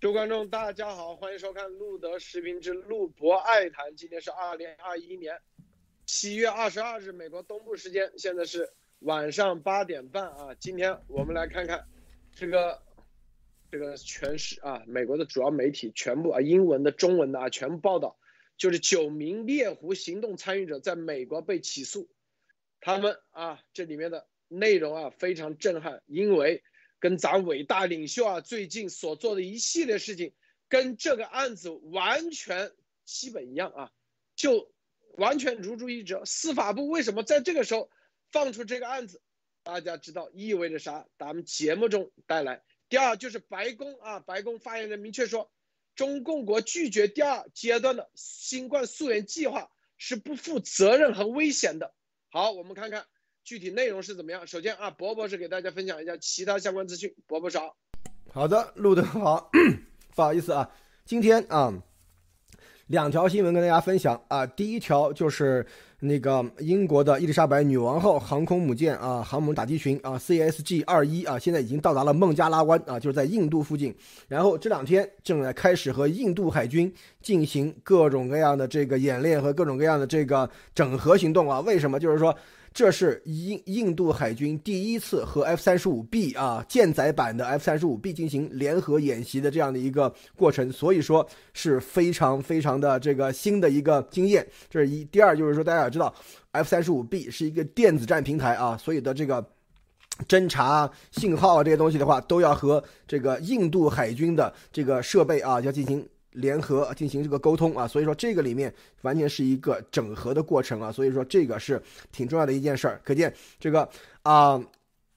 诸位观众，大家好，欢迎收看路德视频之路博爱谈。今天是二零二一年七月二十二日，美国东部时间，现在是晚上八点半啊。今天我们来看看这个这个全市啊，美国的主要媒体全部啊，英文的、中文的啊，全部报道，就是九名猎狐行动参与者在美国被起诉，他们啊，这里面的内容啊非常震撼，因为。跟咱伟大领袖啊最近所做的一系列事情，跟这个案子完全基本一样啊，就完全如出一辙。司法部为什么在这个时候放出这个案子？大家知道意味着啥？咱们节目中带来。第二就是白宫啊，白宫发言人明确说，中共国拒绝第二阶段的新冠溯源计划是不负责任和危险的。好，我们看看。具体内容是怎么样？首先啊，博博士给大家分享一下其他相关资讯。博博士好，的，录的好，不好意思啊，今天啊，两条新闻跟大家分享啊。第一条就是那个英国的伊丽莎白女王号航空母舰啊，航母打击群啊，CSG 二一啊，现在已经到达了孟加拉湾啊，就是在印度附近。然后这两天正在开始和印度海军进行各种各样的这个演练和各种各样的这个整合行动啊。为什么？就是说。这是印印度海军第一次和 F 三十五 B 啊舰载版的 F 三十五 B 进行联合演习的这样的一个过程，所以说是非常非常的这个新的一个经验。这是一，第二就是说大家也知道，F 三十五 B 是一个电子战平台啊，所有的这个侦察信号啊这些东西的话，都要和这个印度海军的这个设备啊要进行。联合进行这个沟通啊，所以说这个里面完全是一个整合的过程啊，所以说这个是挺重要的一件事儿。可见这个啊，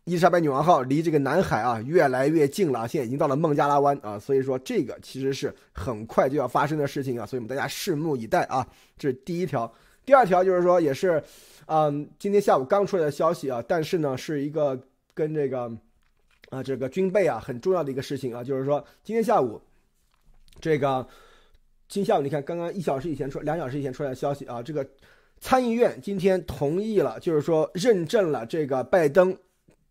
伊丽莎白女王号离这个南海啊越来越近了，现在已经到了孟加拉湾啊，所以说这个其实是很快就要发生的事情啊，所以我们大家拭目以待啊。这是第一条，第二条就是说也是，嗯，今天下午刚出来的消息啊，但是呢是一个跟这个啊这个军备啊很重要的一个事情啊，就是说今天下午。这个今下午你看，刚刚一小时以前出，两小时以前出来的消息啊，这个参议院今天同意了，就是说认证了这个拜登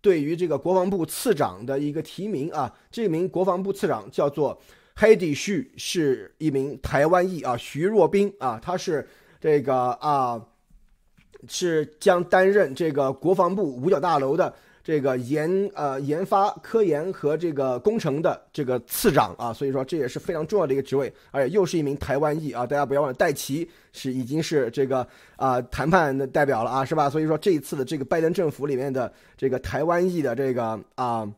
对于这个国防部次长的一个提名啊。这名国防部次长叫做黑迪旭，是一名台湾裔啊，徐若冰啊，他是这个啊，是将担任这个国防部五角大楼的。这个研呃研发科研和这个工程的这个次长啊，所以说这也是非常重要的一个职位，而且又是一名台湾裔啊，大家不要忘了，戴奇是已经是这个啊谈判的代表了啊，是吧？所以说这一次的这个拜登政府里面的这个台湾裔的这个啊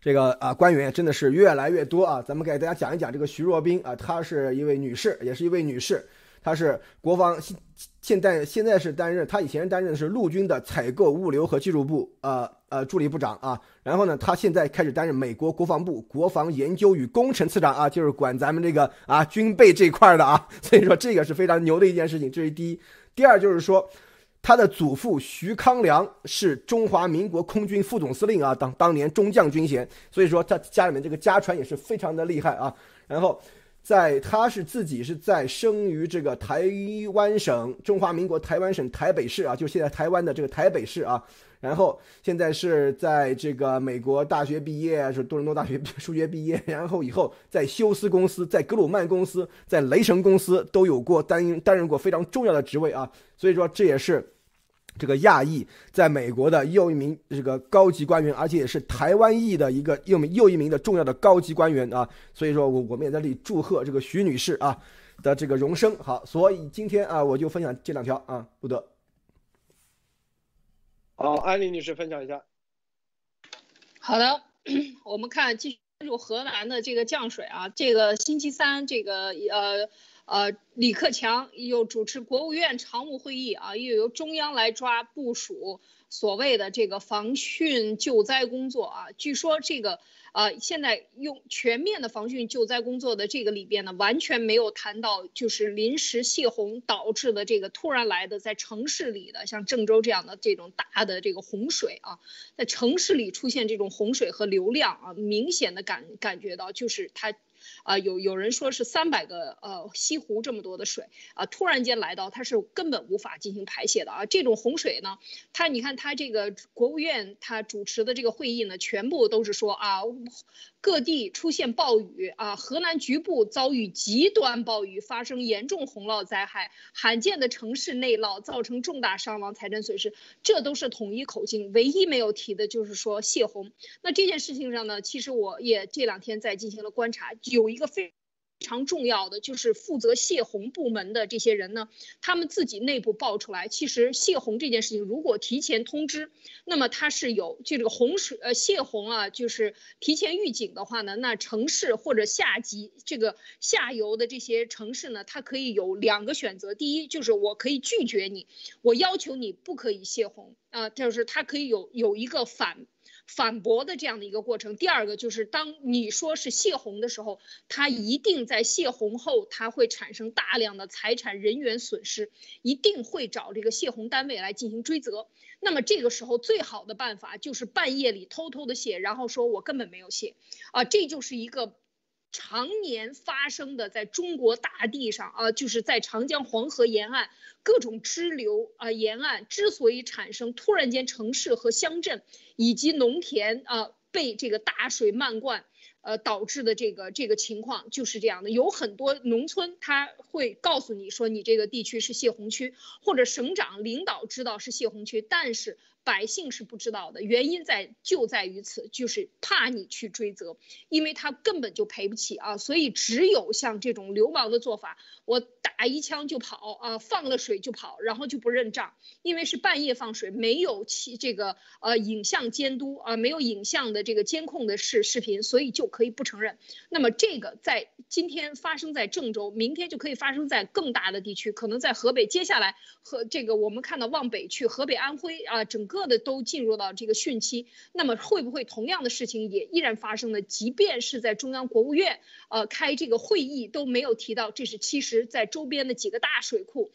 这个啊官员真的是越来越多啊，咱们给大家讲一讲这个徐若冰啊，她是一位女士，也是一位女士。她是国防现在现在是担任，他以前担任的是陆军的采购、物流和技术部呃呃助理部长啊，然后呢，他现在开始担任美国国防部国防研究与工程次长啊，就是管咱们这个啊军备这一块的啊，所以说这个是非常牛的一件事情，这是第一。第二就是说，他的祖父徐康良是中华民国空军副总司令啊，当当年中将军衔，所以说他家里面这个家传也是非常的厉害啊，然后。在他是自己是在生于这个台湾省中华民国台湾省台北市啊，就现在台湾的这个台北市啊，然后现在是在这个美国大学毕业，是多伦多大学数学毕业，然后以后在休斯公司、在格鲁曼公司、在雷神公司都有过担担任过非常重要的职位啊，所以说这也是。这个亚裔在美国的又一名这个高级官员，而且也是台湾裔的一个又名又一名的重要的高级官员啊，所以说我我们也在这里祝贺这个徐女士啊的这个荣升。好，所以今天啊我就分享这两条啊，不得。好，安利女士分享一下。好的，我们看继续关注河南的这个降水啊，这个星期三这个呃。呃，李克强又主持国务院常务会议啊，又由中央来抓部署所谓的这个防汛救灾工作啊。据说这个呃，现在用全面的防汛救灾工作的这个里边呢，完全没有谈到就是临时泄洪导致的这个突然来的在城市里的像郑州这样的这种大的这个洪水啊，在城市里出现这种洪水和流量啊，明显的感感觉到就是它。啊，有有人说是三百个呃西湖这么多的水啊，突然间来到，它是根本无法进行排泄的啊。这种洪水呢，它你看它这个国务院它主持的这个会议呢，全部都是说啊，各地出现暴雨啊，河南局部遭遇极端暴雨，发生严重洪涝灾害，罕见的城市内涝，造成重大伤亡、财产损失，这都是统一口径，唯一没有提的就是说泄洪。那这件事情上呢，其实我也这两天在进行了观察，有一个非。常重要的就是负责泄洪部门的这些人呢，他们自己内部爆出来，其实泄洪这件事情如果提前通知，那么它是有就这个洪水呃泄洪啊，就是提前预警的话呢，那城市或者下级这个下游的这些城市呢，它可以有两个选择，第一就是我可以拒绝你，我要求你不可以泄洪啊，就是它可以有有一个反。反驳的这样的一个过程。第二个就是，当你说是泄洪的时候，它一定在泄洪后，它会产生大量的财产、人员损失，一定会找这个泄洪单位来进行追责。那么这个时候，最好的办法就是半夜里偷偷的泄，然后说我根本没有泄，啊，这就是一个。常年发生的，在中国大地上啊，就是在长江黄河沿岸各种支流啊沿岸，之所以产生突然间城市和乡镇以及农田啊被这个大水漫灌，呃导致的这个这个情况就是这样的。有很多农村他会告诉你说，你这个地区是泄洪区，或者省长领导知道是泄洪区，但是。百姓是不知道的，原因在就在于此，就是怕你去追责，因为他根本就赔不起啊，所以只有像这种流氓的做法，我打一枪就跑啊，放了水就跑，然后就不认账，因为是半夜放水，没有其这个呃影像监督啊，没有影像的这个监控的视视频，所以就可以不承认。那么这个在今天发生在郑州，明天就可以发生在更大的地区，可能在河北，接下来和这个我们看到往北去河北、安徽啊，整个。各的都进入到这个汛期，那么会不会同样的事情也依然发生呢？即便是在中央国务院，呃，开这个会议都没有提到，这是其实在周边的几个大水库。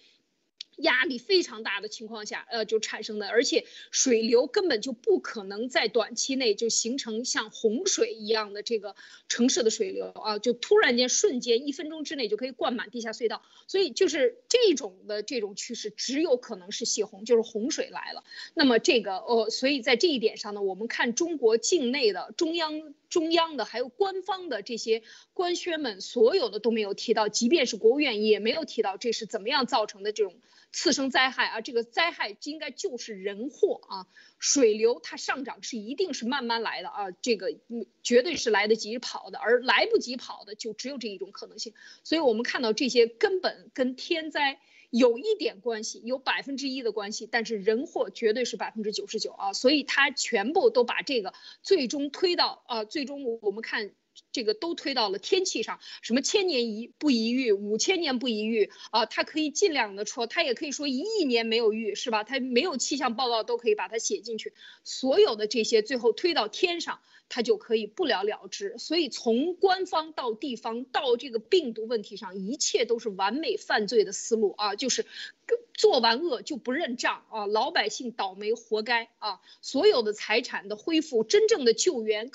压力非常大的情况下，呃，就产生的，而且水流根本就不可能在短期内就形成像洪水一样的这个城市的水流啊，就突然间瞬间一分钟之内就可以灌满地下隧道，所以就是这种的这种趋势，只有可能是泄洪，就是洪水来了。那么这个哦，所以在这一点上呢，我们看中国境内的中央。中央的还有官方的这些官宣们，所有的都没有提到，即便是国务院也没有提到这是怎么样造成的这种次生灾害啊。这个灾害应该就是人祸啊，水流它上涨是一定是慢慢来的啊，这个绝对是来得及跑的，而来不及跑的就只有这一种可能性。所以我们看到这些根本跟天灾。有一点关系，有百分之一的关系，但是人祸绝对是百分之九十九啊，所以他全部都把这个最终推到啊，最终我们看这个都推到了天气上，什么千年一不一遇，五千年不一遇啊，他可以尽量的说，他也可以说一亿年没有遇，是吧？他没有气象报告都可以把它写进去，所有的这些最后推到天上。它就可以不了了之，所以从官方到地方到这个病毒问题上，一切都是完美犯罪的思路啊，就是做完恶就不认账啊，老百姓倒霉活该啊，所有的财产的恢复，真正的救援，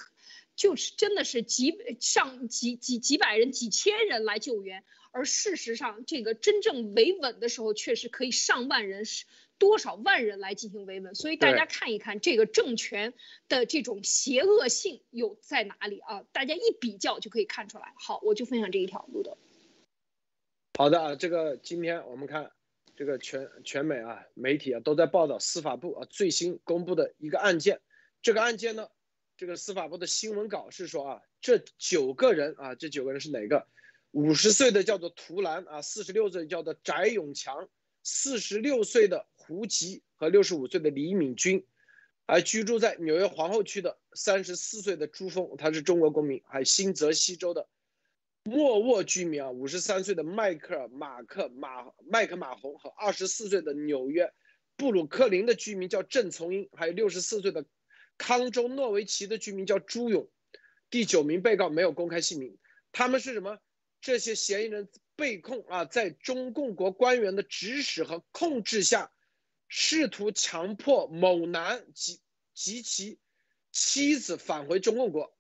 就是真的是几上几几几百人、几千人来救援，而事实上这个真正维稳的时候，确实可以上万人是。多少万人来进行维稳，所以大家看一看这个政权的这种邪恶性有在哪里啊？大家一比较就可以看出来。好，我就分享这一条路的。好的啊，这个今天我们看这个全全美啊媒体啊都在报道司法部啊最新公布的一个案件。这个案件呢，这个司法部的新闻稿是说啊，这九个人啊，这九个人是哪个？五十岁的叫做图兰啊，四十六岁叫做翟永强，四十六岁的。胡吉和六十五岁的李敏君，而居住在纽约皇后区的三十四岁的朱峰，他是中国公民；还有新泽西州的莫沃居民啊，五十三岁的迈克尔马克马麦克马洪和二十四岁的纽约布鲁克林的居民叫郑从英，还有六十四岁的康州诺维奇的居民叫朱勇。第九名被告没有公开姓名，他们是什么？这些嫌疑人被控啊，在中共国官员的指使和控制下。试图强迫某男及及其妻子返回中共国，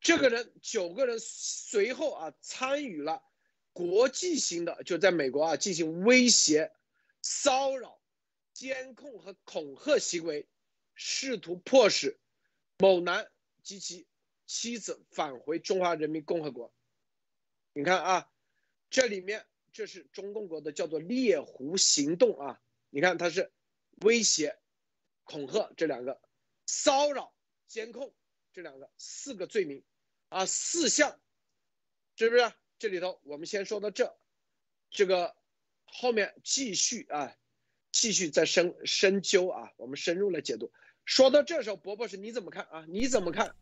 这个人九个人随后啊参与了国际型的，就在美国啊进行威胁、骚扰、监控和恐吓行为，试图迫使某男及其妻子返回中华人民共和国。你看啊，这里面这是中共国的叫做猎狐行动啊，你看它是威胁、恐吓这两个，骚扰、监控这两个四个罪名。啊，四项，是不是？这里头我们先说到这，这个后面继续啊，继续再深深究啊，我们深入来解读。说到这时候，伯伯是你怎么看啊？你怎么看？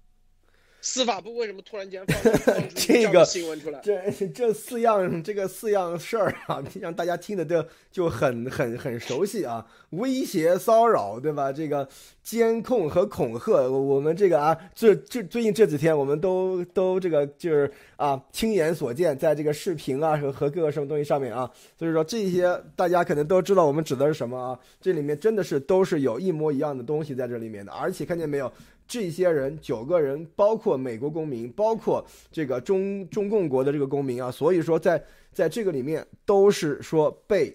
司法部为什么突然间放这个 新闻出来？这这四样这个四样事儿啊，让大家听的都就很很很熟悉啊，威胁骚扰对吧？这个监控和恐吓，我们这个啊，这这最近这几天我们都都这个就是啊亲眼所见，在这个视频啊和和各个什么东西上面啊，所以说这些大家可能都知道我们指的是什么啊？这里面真的是都是有一模一样的东西在这里面的，而且看见没有？这些人九个人，包括美国公民，包括这个中中共国的这个公民啊，所以说在在这个里面都是说被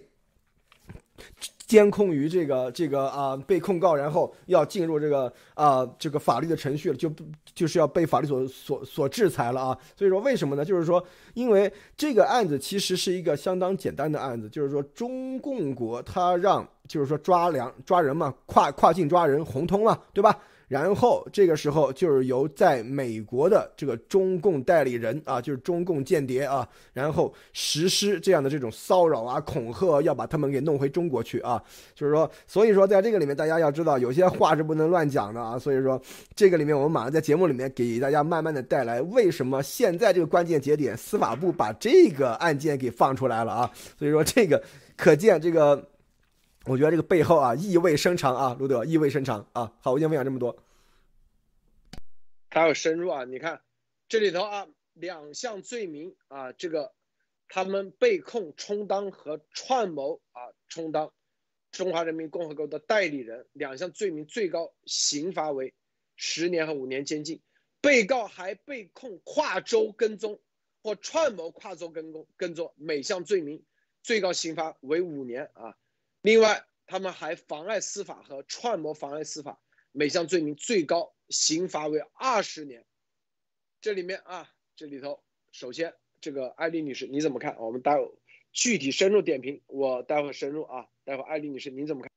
监控于这个这个啊被控告，然后要进入这个啊这个法律的程序了，就就是要被法律所所所制裁了啊。所以说为什么呢？就是说因为这个案子其实是一个相当简单的案子，就是说中共国他让就是说抓粮抓人嘛，跨跨境抓人，红通了，对吧？然后这个时候就是由在美国的这个中共代理人啊，就是中共间谍啊，然后实施这样的这种骚扰啊、恐吓，要把他们给弄回中国去啊。就是说，所以说在这个里面，大家要知道有些话是不能乱讲的啊。所以说，这个里面我们马上在节目里面给大家慢慢的带来为什么现在这个关键节点，司法部把这个案件给放出来了啊。所以说这个可见这个。我觉得这个背后啊，意味深长啊，卢德意味深长啊。好，我先分享这么多。还有深入啊，你看这里头啊，两项罪名啊，这个他们被控充当和串谋啊，充当中华人民共和国的代理人，两项罪名最高刑罚为十年和五年监禁。被告还被控跨州跟踪或串谋跨州跟踪跟踪，每项罪名最高刑罚为五年啊。另外，他们还妨碍司法和串谋妨碍司法，每项罪名最高刑罚为二十年。这里面啊，这里头首先这个艾丽女士你怎么看？我们待会具体深入点评，我待会深入啊。待会艾丽女士您怎么看？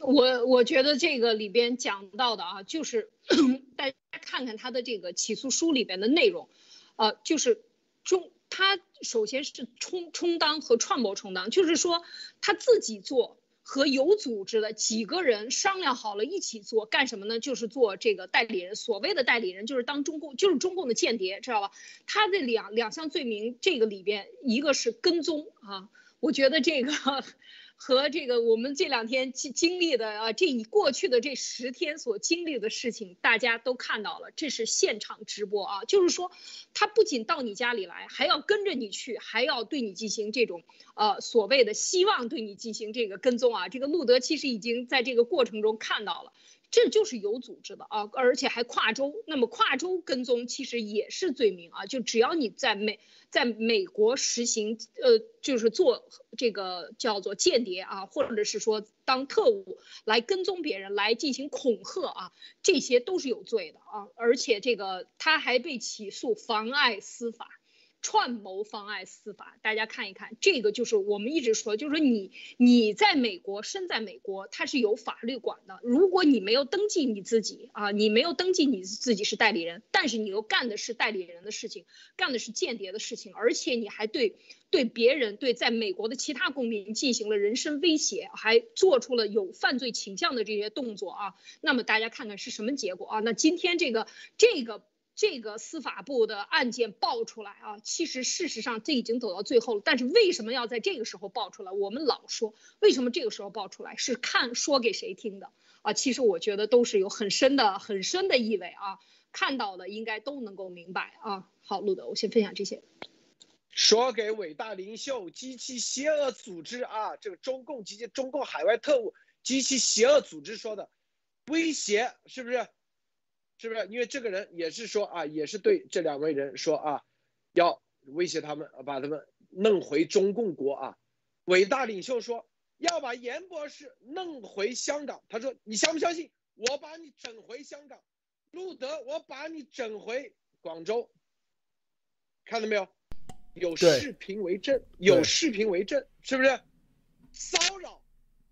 我我觉得这个里边讲到的啊，就是 大家看看他的这个起诉书里边的内容，呃，就是中。他首先是充充当和串谋充当，就是说他自己做和有组织的几个人商量好了一起做干什么呢？就是做这个代理人。所谓的代理人就是当中共，就是中共的间谍，知道吧？他这两两项罪名，这个里边一个是跟踪啊，我觉得这个。和这个我们这两天经经历的啊，这一过去的这十天所经历的事情，大家都看到了，这是现场直播啊，就是说，他不仅到你家里来，还要跟着你去，还要对你进行这种呃所谓的希望对你进行这个跟踪啊。这个路德其实已经在这个过程中看到了。这就是有组织的啊，而且还跨州。那么跨州跟踪其实也是罪名啊，就只要你在美在美国实行，呃，就是做这个叫做间谍啊，或者是说当特务来跟踪别人来进行恐吓啊，这些都是有罪的啊。而且这个他还被起诉妨碍司法。串谋妨碍司法，大家看一看，这个就是我们一直说，就是说你你在美国身在美国，它是有法律管的。如果你没有登记你自己啊，你没有登记你自己是代理人，但是你又干的是代理人的事情，干的是间谍的事情，而且你还对对别人对在美国的其他公民进行了人身威胁，还做出了有犯罪倾向的这些动作啊，那么大家看看是什么结果啊？那今天这个这个。这个司法部的案件爆出来啊，其实事实上这已经走到最后了。但是为什么要在这个时候爆出来？我们老说为什么这个时候爆出来，是看说给谁听的啊？其实我觉得都是有很深的、很深的意味啊。看到的应该都能够明白啊。好，路德，我先分享这些。说给伟大领袖及其邪恶组织啊，这个中共及其中共海外特务及其邪恶组织说的威胁，是不是？是不是？因为这个人也是说啊，也是对这两位人说啊，要威胁他们，把他们弄回中共国啊。伟大领袖说要把严博士弄回香港，他说你相不相信？我把你整回香港，路德，我把你整回广州，看到没有？有视频为证，有视频为证，是不是？骚扰，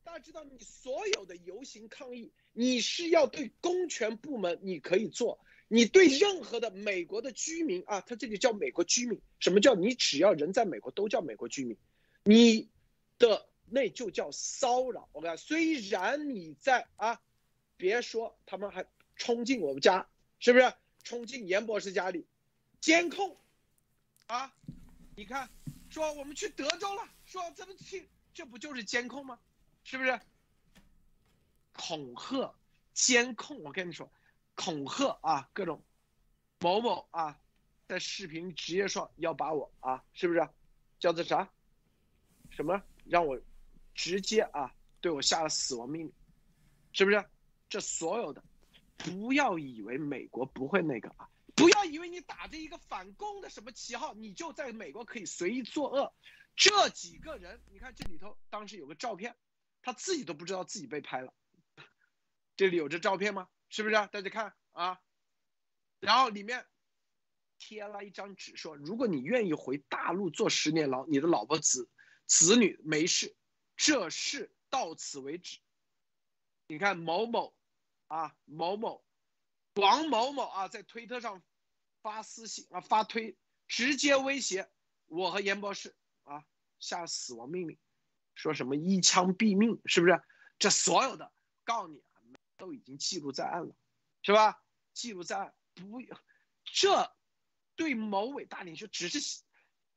大家知道，你所有的游行抗议，你是要对公权部门，你可以做；你对任何的美国的居民啊，他这里叫美国居民，什么叫你只要人在美国都叫美国居民，你的那就叫骚扰。我看，虽然你在啊。别说他们还冲进我们家，是不是冲进严博士家里监控啊？你看，说我们去德州了，说怎么去？这不就是监控吗？是不是？恐吓、监控，我跟你说，恐吓啊，各种某某啊，在视频直接说要把我啊，是不是？叫做啥？什么让我直接啊对我下了死亡命令？是不是？这所有的，不要以为美国不会那个啊！不要以为你打着一个反共的什么旗号，你就在美国可以随意作恶。这几个人，你看这里头当时有个照片，他自己都不知道自己被拍了。这里有这照片吗？是不是？啊大家看啊，然后里面贴了一张纸，说如果你愿意回大陆坐十年牢，你的老婆子子女没事，这事到此为止。你看某某，啊某某，王某某啊，在推特上发私信啊发推，直接威胁我和严博士啊下死亡命令，说什么一枪毙命，是不是？这所有的告你，都已经记录在案了，是吧？记录在案，不，这对某伟大领袖只是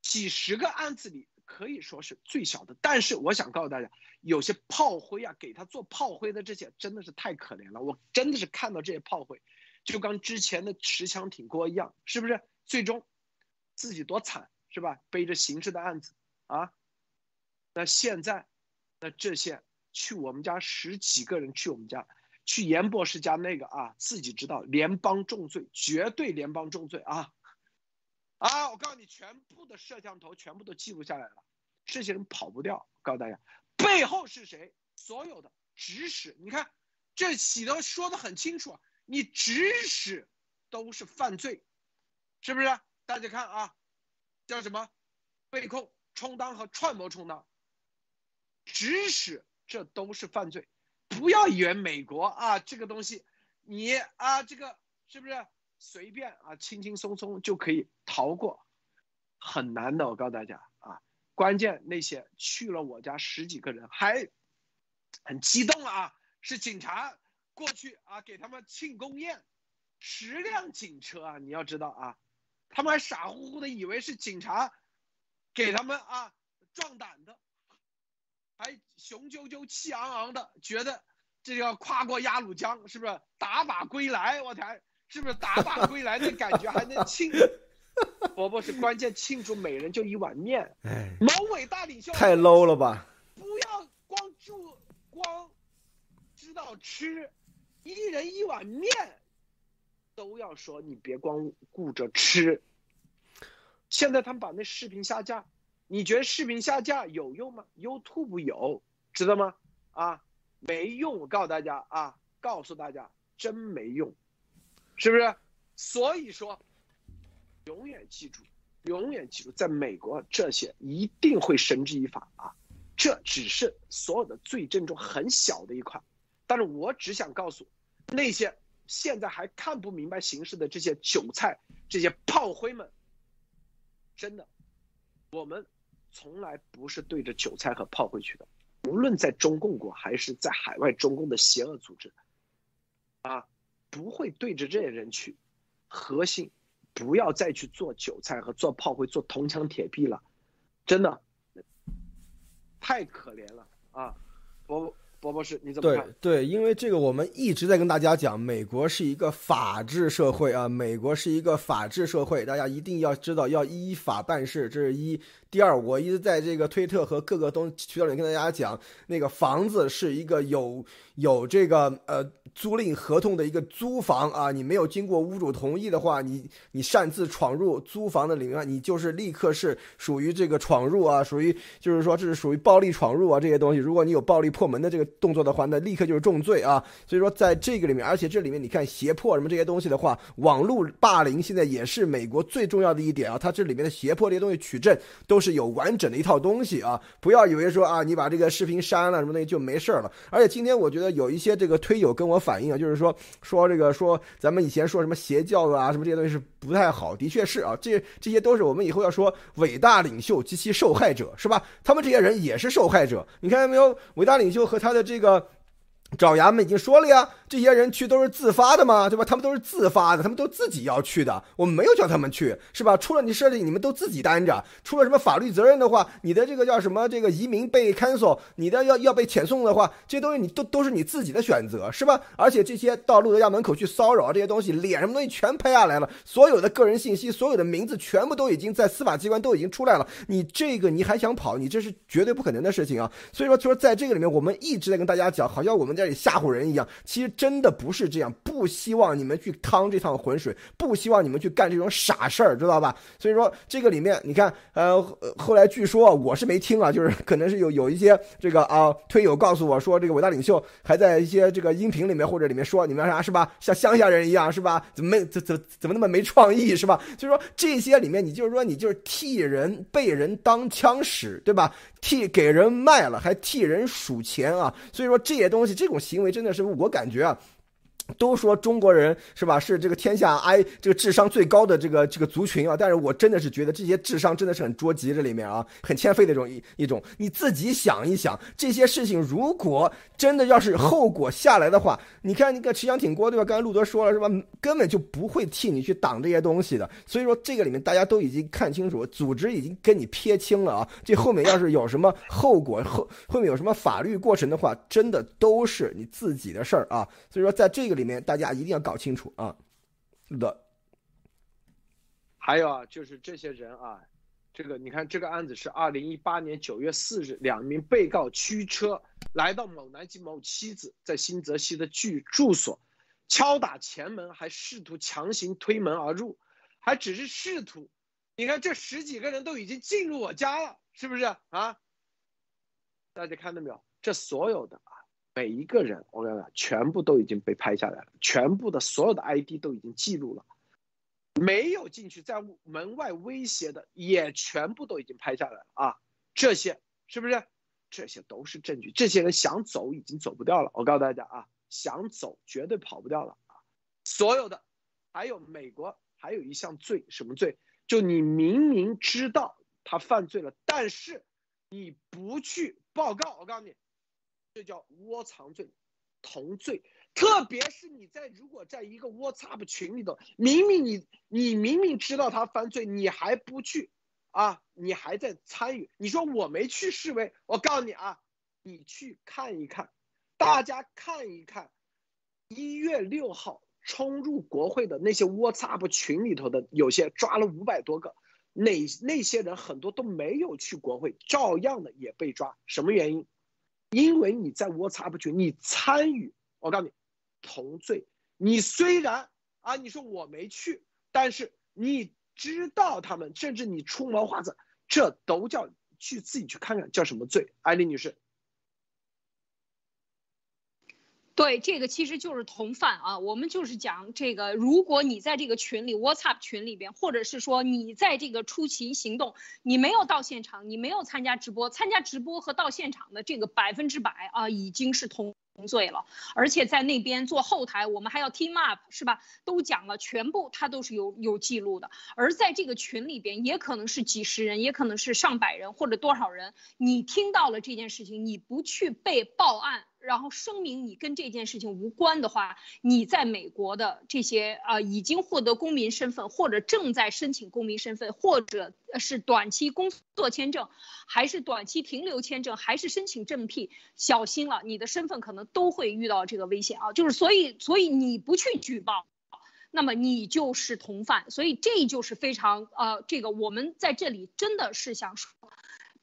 几十个案子里。可以说是最小的，但是我想告诉大家，有些炮灰啊，给他做炮灰的这些真的是太可怜了。我真的是看到这些炮灰，就跟之前的持枪挺过一样，是不是？最终自己多惨，是吧？背着刑事的案子啊。那现在，那这些去我们家十几个人去我们家，去严博士家那个啊，自己知道联邦重罪，绝对联邦重罪啊。啊！我告诉你，全部的摄像头全部都记录下来了，这些人跑不掉。告诉大家，背后是谁？所有的指使，你看，这里头说的很清楚，你指使都是犯罪，是不是？大家看啊，叫什么？被控充当和串谋充当，指使这都是犯罪。不要以为美国啊这个东西，你啊这个是不是？随便啊，轻轻松松就可以逃过，很难的。我告诉大家啊，关键那些去了我家十几个人还很激动啊，是警察过去啊给他们庆功宴，十辆警车啊，你要知道啊，他们还傻乎乎的以为是警察给他们啊壮胆的，还雄赳赳气昂昂的，觉得这要跨过鸭绿江，是不是打靶归来？我才。是不是打靶归来的感觉还能 庆？伯伯是关键，庆祝每人就一碗面。哎，某伟大领袖太 low 了吧！不要光住光知道吃，一人一碗面都要说，你别光顾着吃。现在他们把那视频下架，你觉得视频下架有用吗？YouTube 有，知道吗？啊，没用！我告诉大家啊，告诉大家，真没用。是不是？所以说，永远记住，永远记住，在美国这些一定会绳之以法啊！这只是所有的罪证中很小的一块，但是我只想告诉那些现在还看不明白形势的这些韭菜、这些炮灰们，真的，我们从来不是对着韭菜和炮灰去的，无论在中共国还是在海外中共的邪恶组织，啊。不会对着这些人去，核心不要再去做韭菜和做炮灰、做铜墙铁壁了，真的太可怜了啊！我。博博士，你怎么看？对对，因为这个我们一直在跟大家讲，美国是一个法治社会啊，美国是一个法治社会，大家一定要知道要依法办事，这是一。第二，我一直在这个推特和各个东渠道里跟大家讲，那个房子是一个有有这个呃租赁合同的一个租房啊，你没有经过屋主同意的话，你你擅自闯入租房的里面，你就是立刻是属于这个闯入啊，属于就是说这是属于暴力闯入啊这些东西。如果你有暴力破门的这个动作的话，那立刻就是重罪啊。所以说在这个里面，而且这里面你看胁迫什么这些东西的话，网络霸凌现在也是美国最重要的一点啊。它这里面的胁迫这些东西取证都都是有完整的一套东西啊，不要以为说啊你把这个视频删了什么东西就没事了。而且今天我觉得有一些这个推友跟我。反映啊，就是说说这个说咱们以前说什么邪教啊，什么这些东西是不太好，的确是啊，这这些都是我们以后要说伟大领袖及其受害者，是吧？他们这些人也是受害者，你看见没有？伟大领袖和他的这个。爪牙们已经说了呀，这些人去都是自发的嘛，对吧？他们都是自发的，他们都自己要去的，我们没有叫他们去，是吧？出了你事情，你们都自己担着。出了什么法律责任的话，你的这个叫什么？这个移民被 cancel，你的要要被遣送的话，这些东西你都都是你自己的选择，是吧？而且这些到路德家门口去骚扰这些东西，脸什么东西全拍下来了，所有的个人信息，所有的名字全部都已经在司法机关都已经出来了。你这个你还想跑？你这是绝对不可能的事情啊！所以说，就说在这个里面，我们一直在跟大家讲，好像我们。在吓唬人一样，其实真的不是这样。不希望你们去趟这趟浑水，不希望你们去干这种傻事儿，知道吧？所以说这个里面，你看，呃，后来据说我是没听啊，就是 可能是有有一些这个啊推友告诉我说，这个伟大领袖还在一些这个音频里面或者里面说，你们啥是吧？像乡下人一样是吧？怎么没怎怎怎么那么没创意是吧？所以说这些里面，你就是说你就是替人被人当枪使，对吧？替给人卖了，还替人数钱啊！所以说这些东西，这这种行为真的是我感觉啊。都说中国人是吧？是这个天下 I 这个智商最高的这个这个族群啊！但是我真的是觉得这些智商真的是很捉急，这里面啊，很欠费的一种一一种。你自己想一想，这些事情如果真的要是后果下来的话，你看那个持枪挺锅对吧？刚才路德说了是吧？根本就不会替你去挡这些东西的。所以说这个里面大家都已经看清楚，组织已经跟你撇清了啊！这后面要是有什么后果后后面有什么法律过程的话，真的都是你自己的事儿啊！所以说在这个。里面大家一定要搞清楚啊，是的。还有啊，就是这些人啊，这个你看，这个案子是二零一八年九月四日，两名被告驱车来到某男及某妻子在新泽西的居住所，敲打前门，还试图强行推门而入，还只是试图。你看，这十几个人都已经进入我家了，是不是啊？大家看到没有？这所有的啊。每一个人，我跟你讲，全部都已经被拍下来了，全部的所有的 ID 都已经记录了，没有进去在门外威胁的，也全部都已经拍下来了啊！这些是不是？这些都是证据。这些人想走已经走不掉了，我告诉大家啊，想走绝对跑不掉了啊！所有的，还有美国还有一项罪，什么罪？就你明明知道他犯罪了，但是你不去报告，我告诉你。这叫窝藏罪，同罪。特别是你在如果在一个 WhatsApp 群里头，明明你你明明知道他犯罪，你还不去啊？你还在参与？你说我没去示威，我告诉你啊，你去看一看，大家看一看，一月六号冲入国会的那些 WhatsApp 群里头的，有些抓了五百多个，那那些人很多都没有去国会，照样的也被抓，什么原因？因为你在 WhatsApp 群，你参与，我告诉你，同罪。你虽然啊，你说我没去，但是你知道他们，甚至你出谋划策，这都叫去自己去看看叫什么罪。艾丽女士。对，这个其实就是同犯啊。我们就是讲这个，如果你在这个群里，WhatsApp 群里边，或者是说你在这个出勤行动，你没有到现场，你没有参加直播，参加直播和到现场的这个百分之百啊，已经是同罪了。而且在那边做后台，我们还要 team up，是吧？都讲了，全部他都是有有记录的。而在这个群里边，也可能是几十人，也可能是上百人或者多少人，你听到了这件事情，你不去被报案。然后声明你跟这件事情无关的话，你在美国的这些啊已经获得公民身份，或者正在申请公民身份，或者是短期工作签证，还是短期停留签证，还是申请正批，小心了，你的身份可能都会遇到这个危险啊！就是所以，所以你不去举报，那么你就是同犯，所以这就是非常呃，这个我们在这里真的是想说。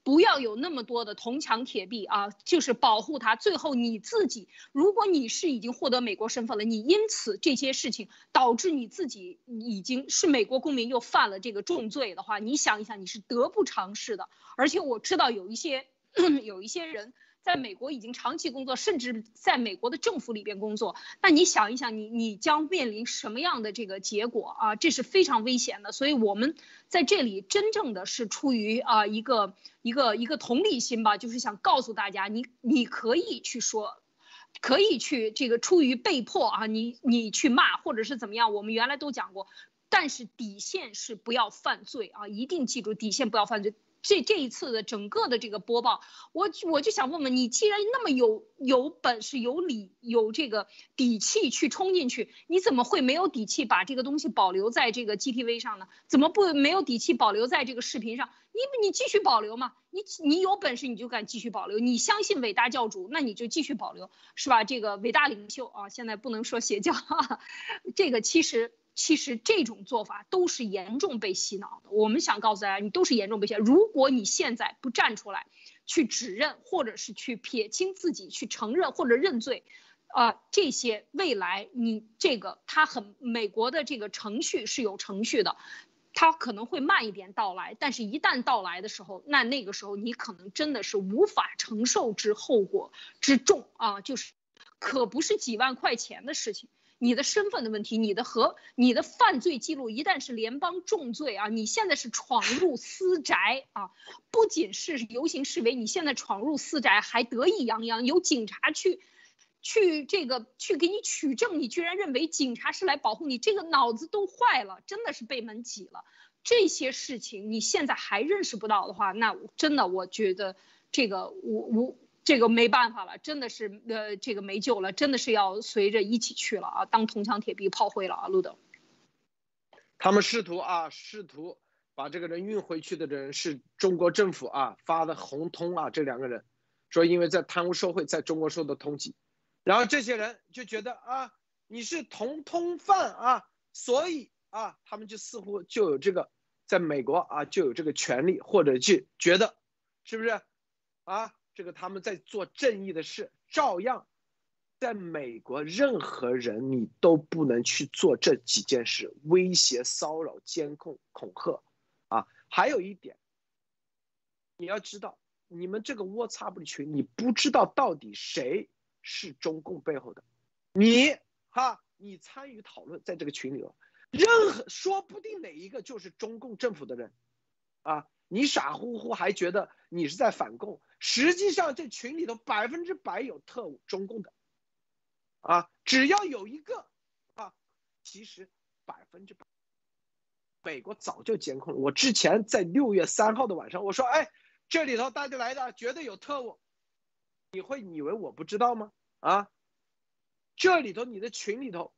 不要有那么多的铜墙铁壁啊，就是保护他。最后你自己，如果你是已经获得美国身份了，你因此这些事情导致你自己已经是美国公民又犯了这个重罪的话，你想一想，你是得不偿失的。而且我知道有一些 有一些人。在美国已经长期工作，甚至在美国的政府里边工作，那你想一想，你你将面临什么样的这个结果啊？这是非常危险的。所以我们在这里真正的是出于啊一个一个一个同理心吧，就是想告诉大家，你你可以去说，可以去这个出于被迫啊，你你去骂或者是怎么样，我们原来都讲过，但是底线是不要犯罪啊，一定记住底线不要犯罪。这这一次的整个的这个播报，我我就想问问你，既然那么有有本事、有理、有这个底气去冲进去，你怎么会没有底气把这个东西保留在这个 GTV 上呢？怎么不没有底气保留在这个视频上？你你继续保留嘛？你你有本事你就敢继续保留，你相信伟大教主，那你就继续保留，是吧？这个伟大领袖啊，现在不能说邪教，这个其实。其实这种做法都是严重被洗脑的。我们想告诉大家，你都是严重被洗脑。如果你现在不站出来，去指认，或者是去撇清自己，去承认或者认罪，啊，这些未来你这个他很美国的这个程序是有程序的，他可能会慢一点到来，但是一旦到来的时候，那那个时候你可能真的是无法承受之后果之重啊，就是可不是几万块钱的事情。你的身份的问题，你的和你的犯罪记录，一旦是联邦重罪啊，你现在是闯入私宅啊，不仅是游行示威，你现在闯入私宅还得意洋洋，有警察去，去这个去给你取证，你居然认为警察是来保护你，这个脑子都坏了，真的是被门挤了。这些事情你现在还认识不到的话，那真的我觉得这个我我。这个没办法了，真的是呃，这个没救了，真的是要随着一起去了啊，当铜墙铁壁炮灰了啊，路德。他们试图啊，试图把这个人运回去的人是中国政府啊发的红通啊，这两个人说因为在贪污受贿，在中国受的通缉，然后这些人就觉得啊你是同通犯啊，所以啊他们就似乎就有这个在美国啊就有这个权利，或者就觉得是不是啊？这个他们在做正义的事，照样，在美国任何人你都不能去做这几件事，威胁、骚扰、监控、恐吓，啊，还有一点，你要知道，你们这个 what top 的群，你不知道到底谁是中共背后的，你哈，你参与讨论在这个群里头，任何说不定哪一个就是中共政府的人，啊，你傻乎乎还觉得你是在反共。实际上，这群里头百分之百有特务，中共的，啊，只要有一个，啊，其实百分之百，美国早就监控了。我之前在六月三号的晚上，我说，哎，这里头大家来的绝对有特务，你会以为我不知道吗？啊，这里头你的群里头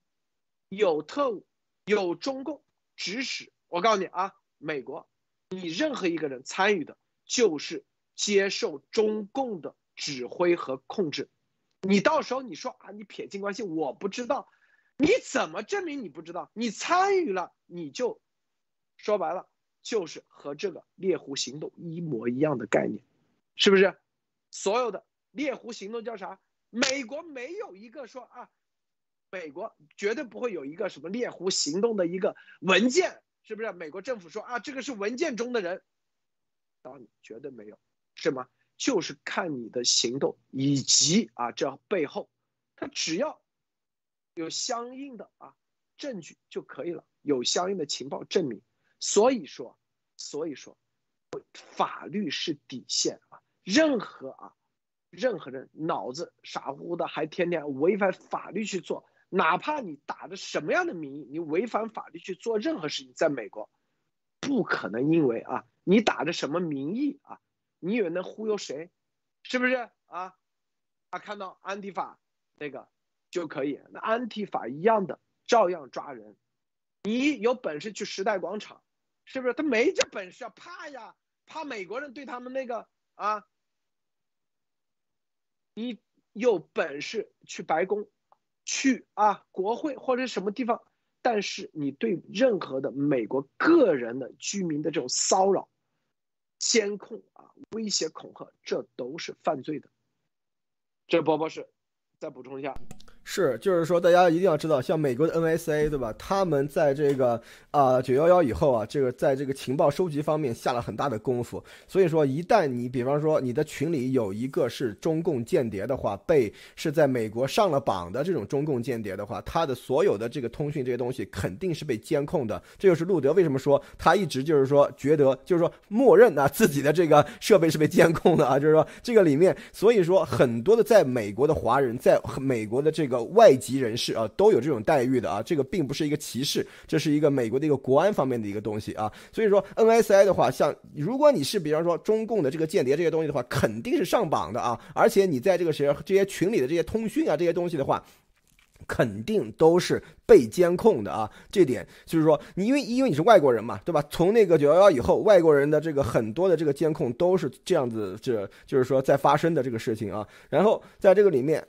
有特务，有中共指使。我告诉你啊，美国，你任何一个人参与的，就是。接受中共的指挥和控制，你到时候你说啊，你撇清关系，我不知道，你怎么证明你不知道？你参与了，你就说白了就是和这个猎狐行动一模一样的概念，是不是？所有的猎狐行动叫啥？美国没有一个说啊，美国绝对不会有一个什么猎狐行动的一个文件，是不是？美国政府说啊，这个是文件中的人，当你绝对没有。什么？就是看你的行动以及啊，这背后，他只要有相应的啊证据就可以了，有相应的情报证明。所以说，所以说，法律是底线啊！任何啊，任何人脑子傻乎乎的，还天天违反法律去做，哪怕你打着什么样的名义，你违反法律去做任何事情，在美国，不可能因为啊，你打着什么名义啊。你以为能忽悠谁？是不是啊？他看到安提法那个就可以，那安提法一样的照样抓人。你有本事去时代广场，是不是？他没这本事啊，怕呀，怕美国人对他们那个啊。你有本事去白宫，去啊国会或者什么地方，但是你对任何的美国个人的居民的这种骚扰。监控啊、威胁恐吓，这都是犯罪的。这波波是再补充一下。是，就是说，大家一定要知道，像美国的 NSA，对吧？他们在这个啊九幺幺以后啊，这个在这个情报收集方面下了很大的功夫。所以说，一旦你比方说你的群里有一个是中共间谍的话，被是在美国上了榜的这种中共间谍的话，他的所有的这个通讯这些东西肯定是被监控的。这就是路德为什么说他一直就是说觉得就是说默认啊自己的这个设备是被监控的啊，就是说这个里面，所以说很多的在美国的华人在美国的这个。外籍人士啊，都有这种待遇的啊，这个并不是一个歧视，这是一个美国的一个国安方面的一个东西啊。所以说，NSI 的话，像如果你是比方说中共的这个间谍这些东西的话，肯定是上榜的啊。而且你在这个谁这些群里的这些通讯啊，这些东西的话，肯定都是被监控的啊。这点就是说，你因为因为你是外国人嘛，对吧？从那个九幺幺以后，外国人的这个很多的这个监控都是这样子，这就是说在发生的这个事情啊。然后在这个里面。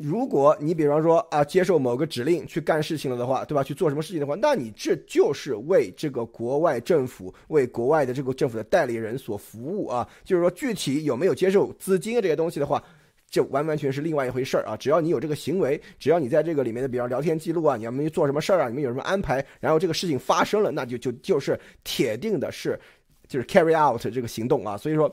如果你比方说啊，接受某个指令去干事情了的话，对吧？去做什么事情的话，那你这就是为这个国外政府、为国外的这个政府的代理人所服务啊。就是说，具体有没有接受资金这些东西的话，这完完全是另外一回事儿啊。只要你有这个行为，只要你在这个里面的，比方聊天记录啊，你们做什么事儿啊，你们有什么安排，然后这个事情发生了，那就就就是铁定的是，就是 carry out 这个行动啊。所以说，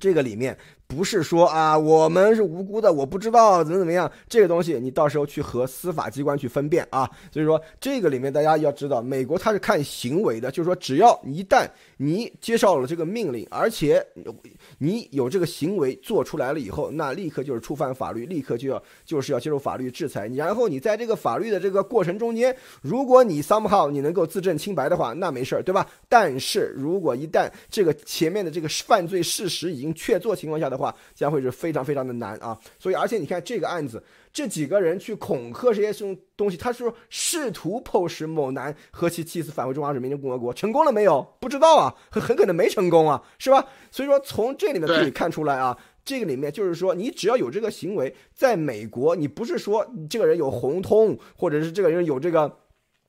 这个里面。不是说啊，我们是无辜的，我不知道怎么怎么样，这个东西你到时候去和司法机关去分辨啊。所以说这个里面大家要知道，美国它是看行为的，就是说只要一旦你接受了这个命令，而且你有这个行为做出来了以后，那立刻就是触犯法律，立刻就要就是要接受法律制裁。然后你在这个法律的这个过程中间，如果你 somehow 你能够自证清白的话，那没事儿，对吧？但是如果一旦这个前面的这个犯罪事实已经确凿情况下的，话将会是非常非常的难啊，所以而且你看这个案子，这几个人去恐吓这些东东西，他说试图迫使某男和其妻子返回中华人民共和国，成功了没有？不知道啊，很很可能没成功啊，是吧？所以说从这里面可以看出来啊，这个里面就是说，你只要有这个行为，在美国，你不是说这个人有红通，或者是这个人有这个。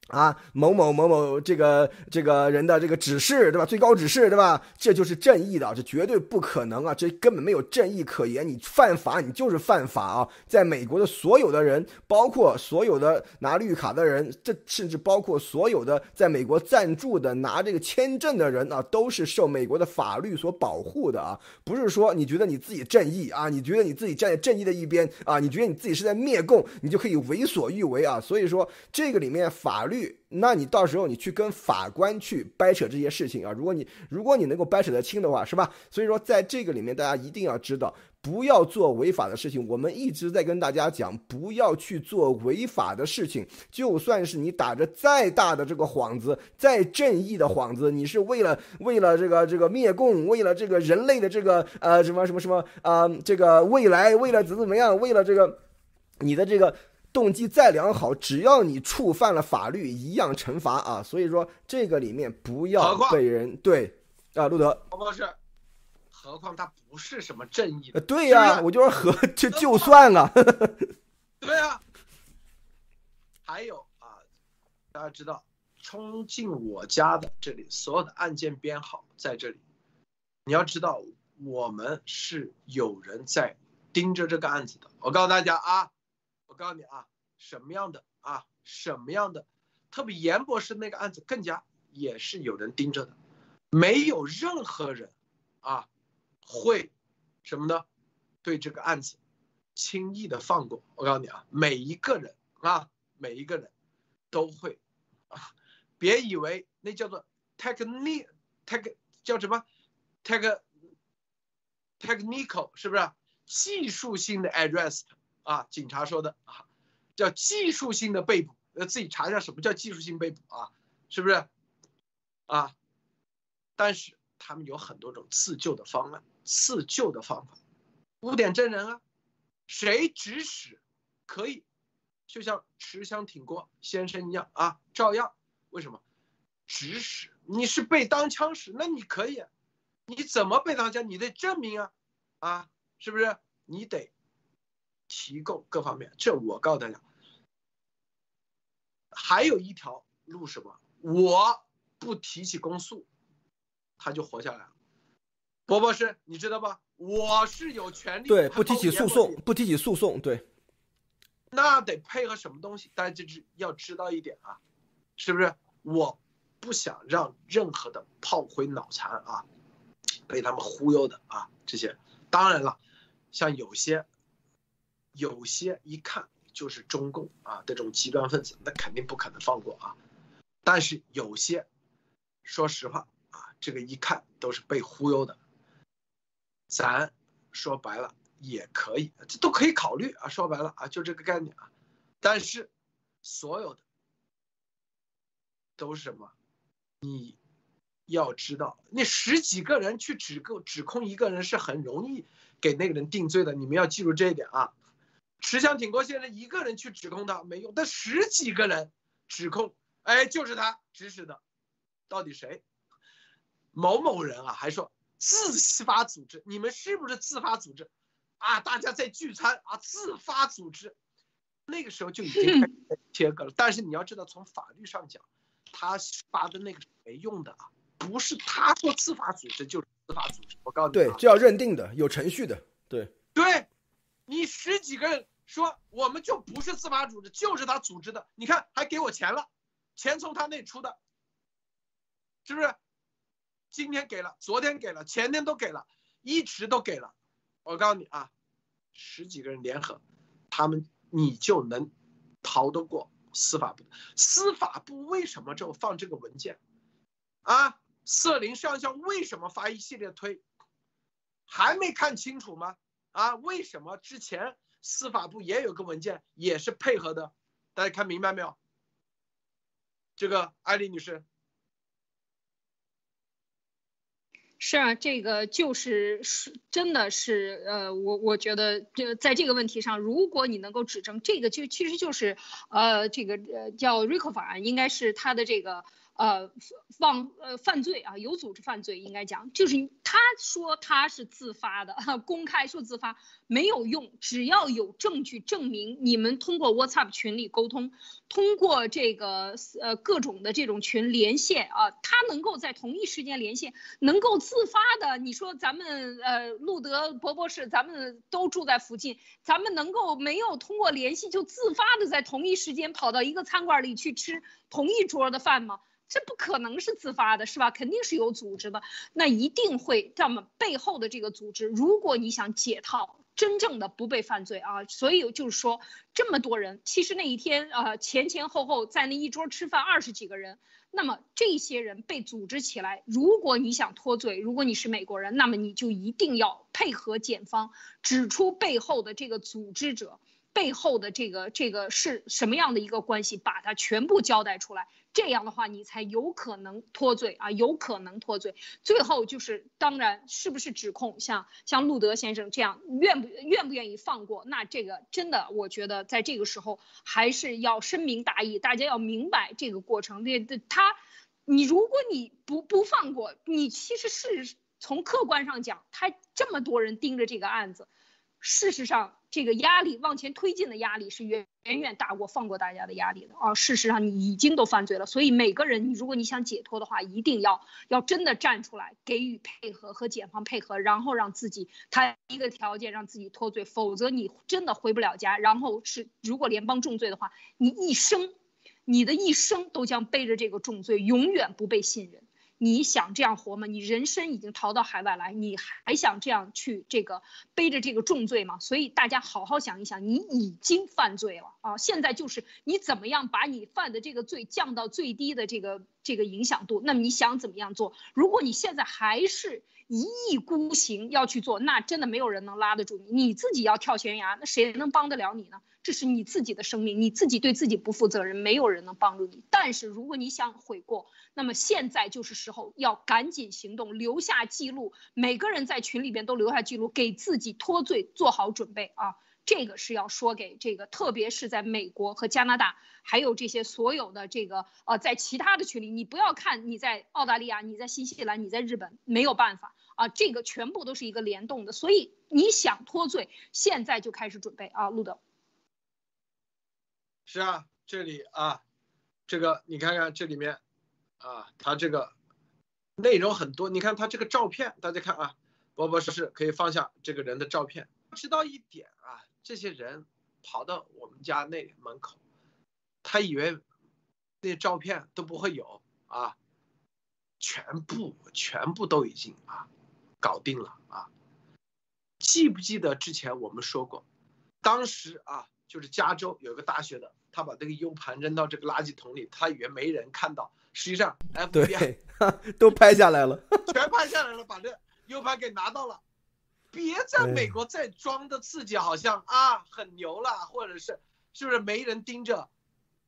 啊，某某某某这个这个人的这个指示，对吧？最高指示，对吧？这就是正义的，这绝对不可能啊！这根本没有正义可言，你犯法，你就是犯法啊！在美国的所有的人，包括所有的拿绿卡的人，这甚至包括所有的在美国暂住的拿这个签证的人啊，都是受美国的法律所保护的啊！不是说你觉得你自己正义啊，你觉得你自己站在正义的一边啊，你觉得你自己是在灭共，你就可以为所欲为啊！所以说，这个里面法律。那你到时候你去跟法官去掰扯这些事情啊，如果你如果你能够掰扯得清的话，是吧？所以说在这个里面，大家一定要知道，不要做违法的事情。我们一直在跟大家讲，不要去做违法的事情。就算是你打着再大的这个幌子，再正义的幌子，你是为了为了这个这个灭共，为了这个人类的这个呃什么什么什么啊这个未来，为了怎么怎么样，为了这个你的这个。动机再良好，只要你触犯了法律，一样惩罚啊！所以说这个里面不要被人对啊，路德，何况是，何况他不是什么正义的，对呀，我就说和 就就算了，对啊，还有啊，大家知道冲进我家的这里，所有的案件编号在这里，你要知道我们是有人在盯着这个案子的，我告诉大家啊。告诉你啊，什么样的啊，什么样的，特别严博士那个案子更加也是有人盯着的，没有任何人啊会什么呢？对这个案子轻易的放过。我告诉你啊，每一个人啊，每一个人都会啊，别以为那叫做 technical，tech 叫什么，tech technical 是不是技术性的 arrest？啊，警察说的啊，叫技术性的被捕，呃，自己查一下什么叫技术性被捕啊，是不是？啊，但是他们有很多种自救的方案，自救的方法，污点证人啊，谁指使可以，就像持枪挺过先生一样啊，照样。为什么？指使你是被当枪使，那你可以，你怎么被当枪？你得证明啊，啊，是不是？你得。提供各方面，这我告诉大家，还有一条路什么？我不提起公诉，他就活下来了。博博士，你知道吧？我是有权利对不提起诉讼，不提起诉讼，对。那得配合什么东西？大家就是要知道一点啊，是不是？我不想让任何的炮灰脑残啊，被他们忽悠的啊，这些。当然了，像有些，有些一看就是中共啊这种极端分子，那肯定不可能放过啊。但是有些，说实话啊，这个一看都是被忽悠的。咱说白了。也可以，这都可以考虑啊。说白了啊，就这个概念啊。但是，所有的都是什么？你要知道，那十几个人去指控指控一个人是很容易给那个人定罪的。你们要记住这一点啊。持枪挺过线人一个人去指控他没用，但十几个人指控，哎，就是他指使的，到底谁？某某人啊，还说自发组织，你们是不是自发组织？啊，大家在聚餐啊，自发组织，那个时候就已经开始 切割了。但是你要知道，从法律上讲，他发的那个是没用的啊，不是他说自发组织就是自发组织。我告诉你，对，这要认定的，有程序的。对，你十几个人说我们就不是自发组织，就是他组织的，你看还给我钱了，钱从他那出的，是不是？今天给了，昨天给了，前天都给了，一直都给了。我告诉你啊，十几个人联合，他们你就能逃得过司法部。司法部为什么就放这个文件？啊，色林上校为什么发一系列推？还没看清楚吗？啊，为什么之前司法部也有个文件，也是配合的？大家看明白没有？这个艾丽女士。是啊，这个就是是，真的是，呃，我我觉得这在这个问题上，如果你能够指证这个，就其实就是，呃，这个呃叫 RICO 法案，应该是他的这个。呃，放呃犯罪啊，有组织犯罪，应该讲就是他说他是自发的，公开说自发没有用，只要有证据证明你们通过 WhatsApp 群里沟通，通过这个呃各种的这种群连线啊，他能够在同一时间连线，能够自发的，你说咱们呃路德博博士，咱们都住在附近，咱们能够没有通过联系就自发的在同一时间跑到一个餐馆里去吃同一桌的饭吗？这不可能是自发的，是吧？肯定是有组织的，那一定会这么背后的这个组织。如果你想解套，真正的不被犯罪啊，所以就是说，这么多人，其实那一天啊，前前后后在那一桌吃饭二十几个人，那么这些人被组织起来，如果你想脱罪，如果你是美国人，那么你就一定要配合检方，指出背后的这个组织者。背后的这个这个是什么样的一个关系？把它全部交代出来，这样的话你才有可能脱罪啊，有可能脱罪。最后就是，当然是不是指控像像路德先生这样，愿不愿不愿意放过？那这个真的，我觉得在这个时候还是要深明大义，大家要明白这个过程。这这他，你如果你不不放过，你其实是从客观上讲，他这么多人盯着这个案子。事实上，这个压力往前推进的压力是远远远大过放过大家的压力的啊！事实上，你已经都犯罪了，所以每个人，你如果你想解脱的话，一定要要真的站出来，给予配合和检方配合，然后让自己他一个条件让自己脱罪，否则你真的回不了家。然后是如果联邦重罪的话，你一生，你的一生都将背着这个重罪，永远不被信任。你想这样活吗？你人生已经逃到海外来，你还想这样去这个背着这个重罪吗？所以大家好好想一想，你已经犯罪了啊！现在就是你怎么样把你犯的这个罪降到最低的这个这个影响度？那么你想怎么样做？如果你现在还是一意孤行要去做，那真的没有人能拉得住你。你自己要跳悬崖，那谁能帮得了你呢？这是你自己的生命，你自己对自己不负责任，没有人能帮助你。但是如果你想悔过，那么现在就是时候要赶紧行动，留下记录。每个人在群里边都留下记录，给自己脱罪做好准备啊！这个是要说给这个，特别是在美国和加拿大，还有这些所有的这个呃，在其他的群里，你不要看你在澳大利亚、你在新西兰、你在日本没有办法啊，这个全部都是一个联动的。所以你想脱罪，现在就开始准备啊，路德。是啊，这里啊，这个你看看这里面，啊，他这个内容很多。你看他这个照片，大家看啊，波波是可以放下这个人的照片。知道一点啊，这些人跑到我们家那门口，他以为那些照片都不会有啊，全部全部都已经啊搞定了啊。记不记得之前我们说过，当时啊，就是加州有个大学的，他把这个 U 盘扔到这个垃圾桶里，他以为没人看到，实际上 FBI 都拍下来了，全拍下来了，把这 U 盘给拿到了。别在美国再装的自己好像啊很牛了，或者是是不是没人盯着？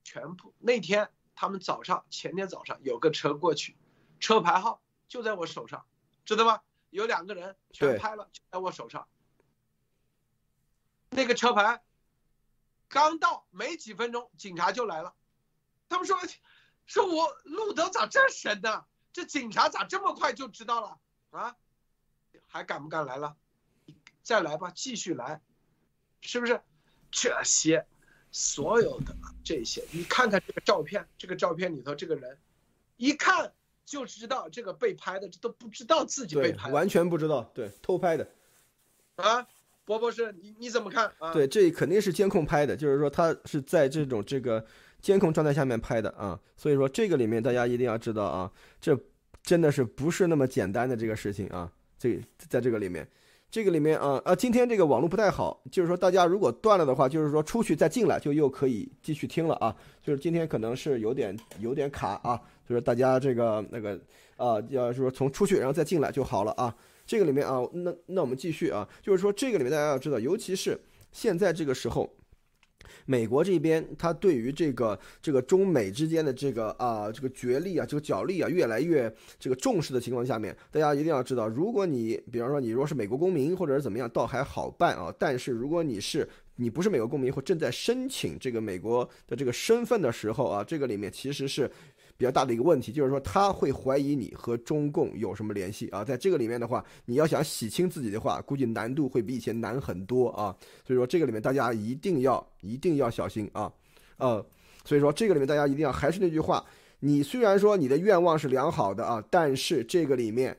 全部那天他们早上前天早上有个车过去，车牌号就在我手上，知道吗？有两个人全拍了，就在我手上。那个车牌刚到没几分钟，警察就来了。他们说说我路德咋这神呢？这警察咋这么快就知道了啊？还敢不敢来了？再来吧，继续来，是不是？这些所有的这些，你看看这个照片，这个照片里头这个人，一看就知道这个被拍的，这都不知道自己被拍，完全不知道，对，偷拍的，啊，博博士，你你怎么看？啊？对，这肯定是监控拍的，就是说他是在这种这个监控状态下面拍的啊，所以说这个里面大家一定要知道啊，这真的是不是那么简单的这个事情啊，这在这个里面。这个里面啊啊，今天这个网络不太好，就是说大家如果断了的话，就是说出去再进来就又可以继续听了啊。就是今天可能是有点有点卡啊，就是大家这个那个啊，要是说从出去然后再进来就好了啊。这个里面啊，那那我们继续啊，就是说这个里面大家要知道，尤其是现在这个时候。美国这边，他对于这个这个中美之间的这个啊这个角力啊这个角力啊越来越这个重视的情况下面，大家一定要知道，如果你比方说你如果是美国公民或者是怎么样，倒还好办啊。但是如果你是你不是美国公民或正在申请这个美国的这个身份的时候啊，这个里面其实是。比较大的一个问题就是说，他会怀疑你和中共有什么联系啊？在这个里面的话，你要想洗清自己的话，估计难度会比以前难很多啊。所以说，这个里面大家一定要一定要小心啊，呃，所以说这个里面大家一定要还是那句话，你虽然说你的愿望是良好的啊，但是这个里面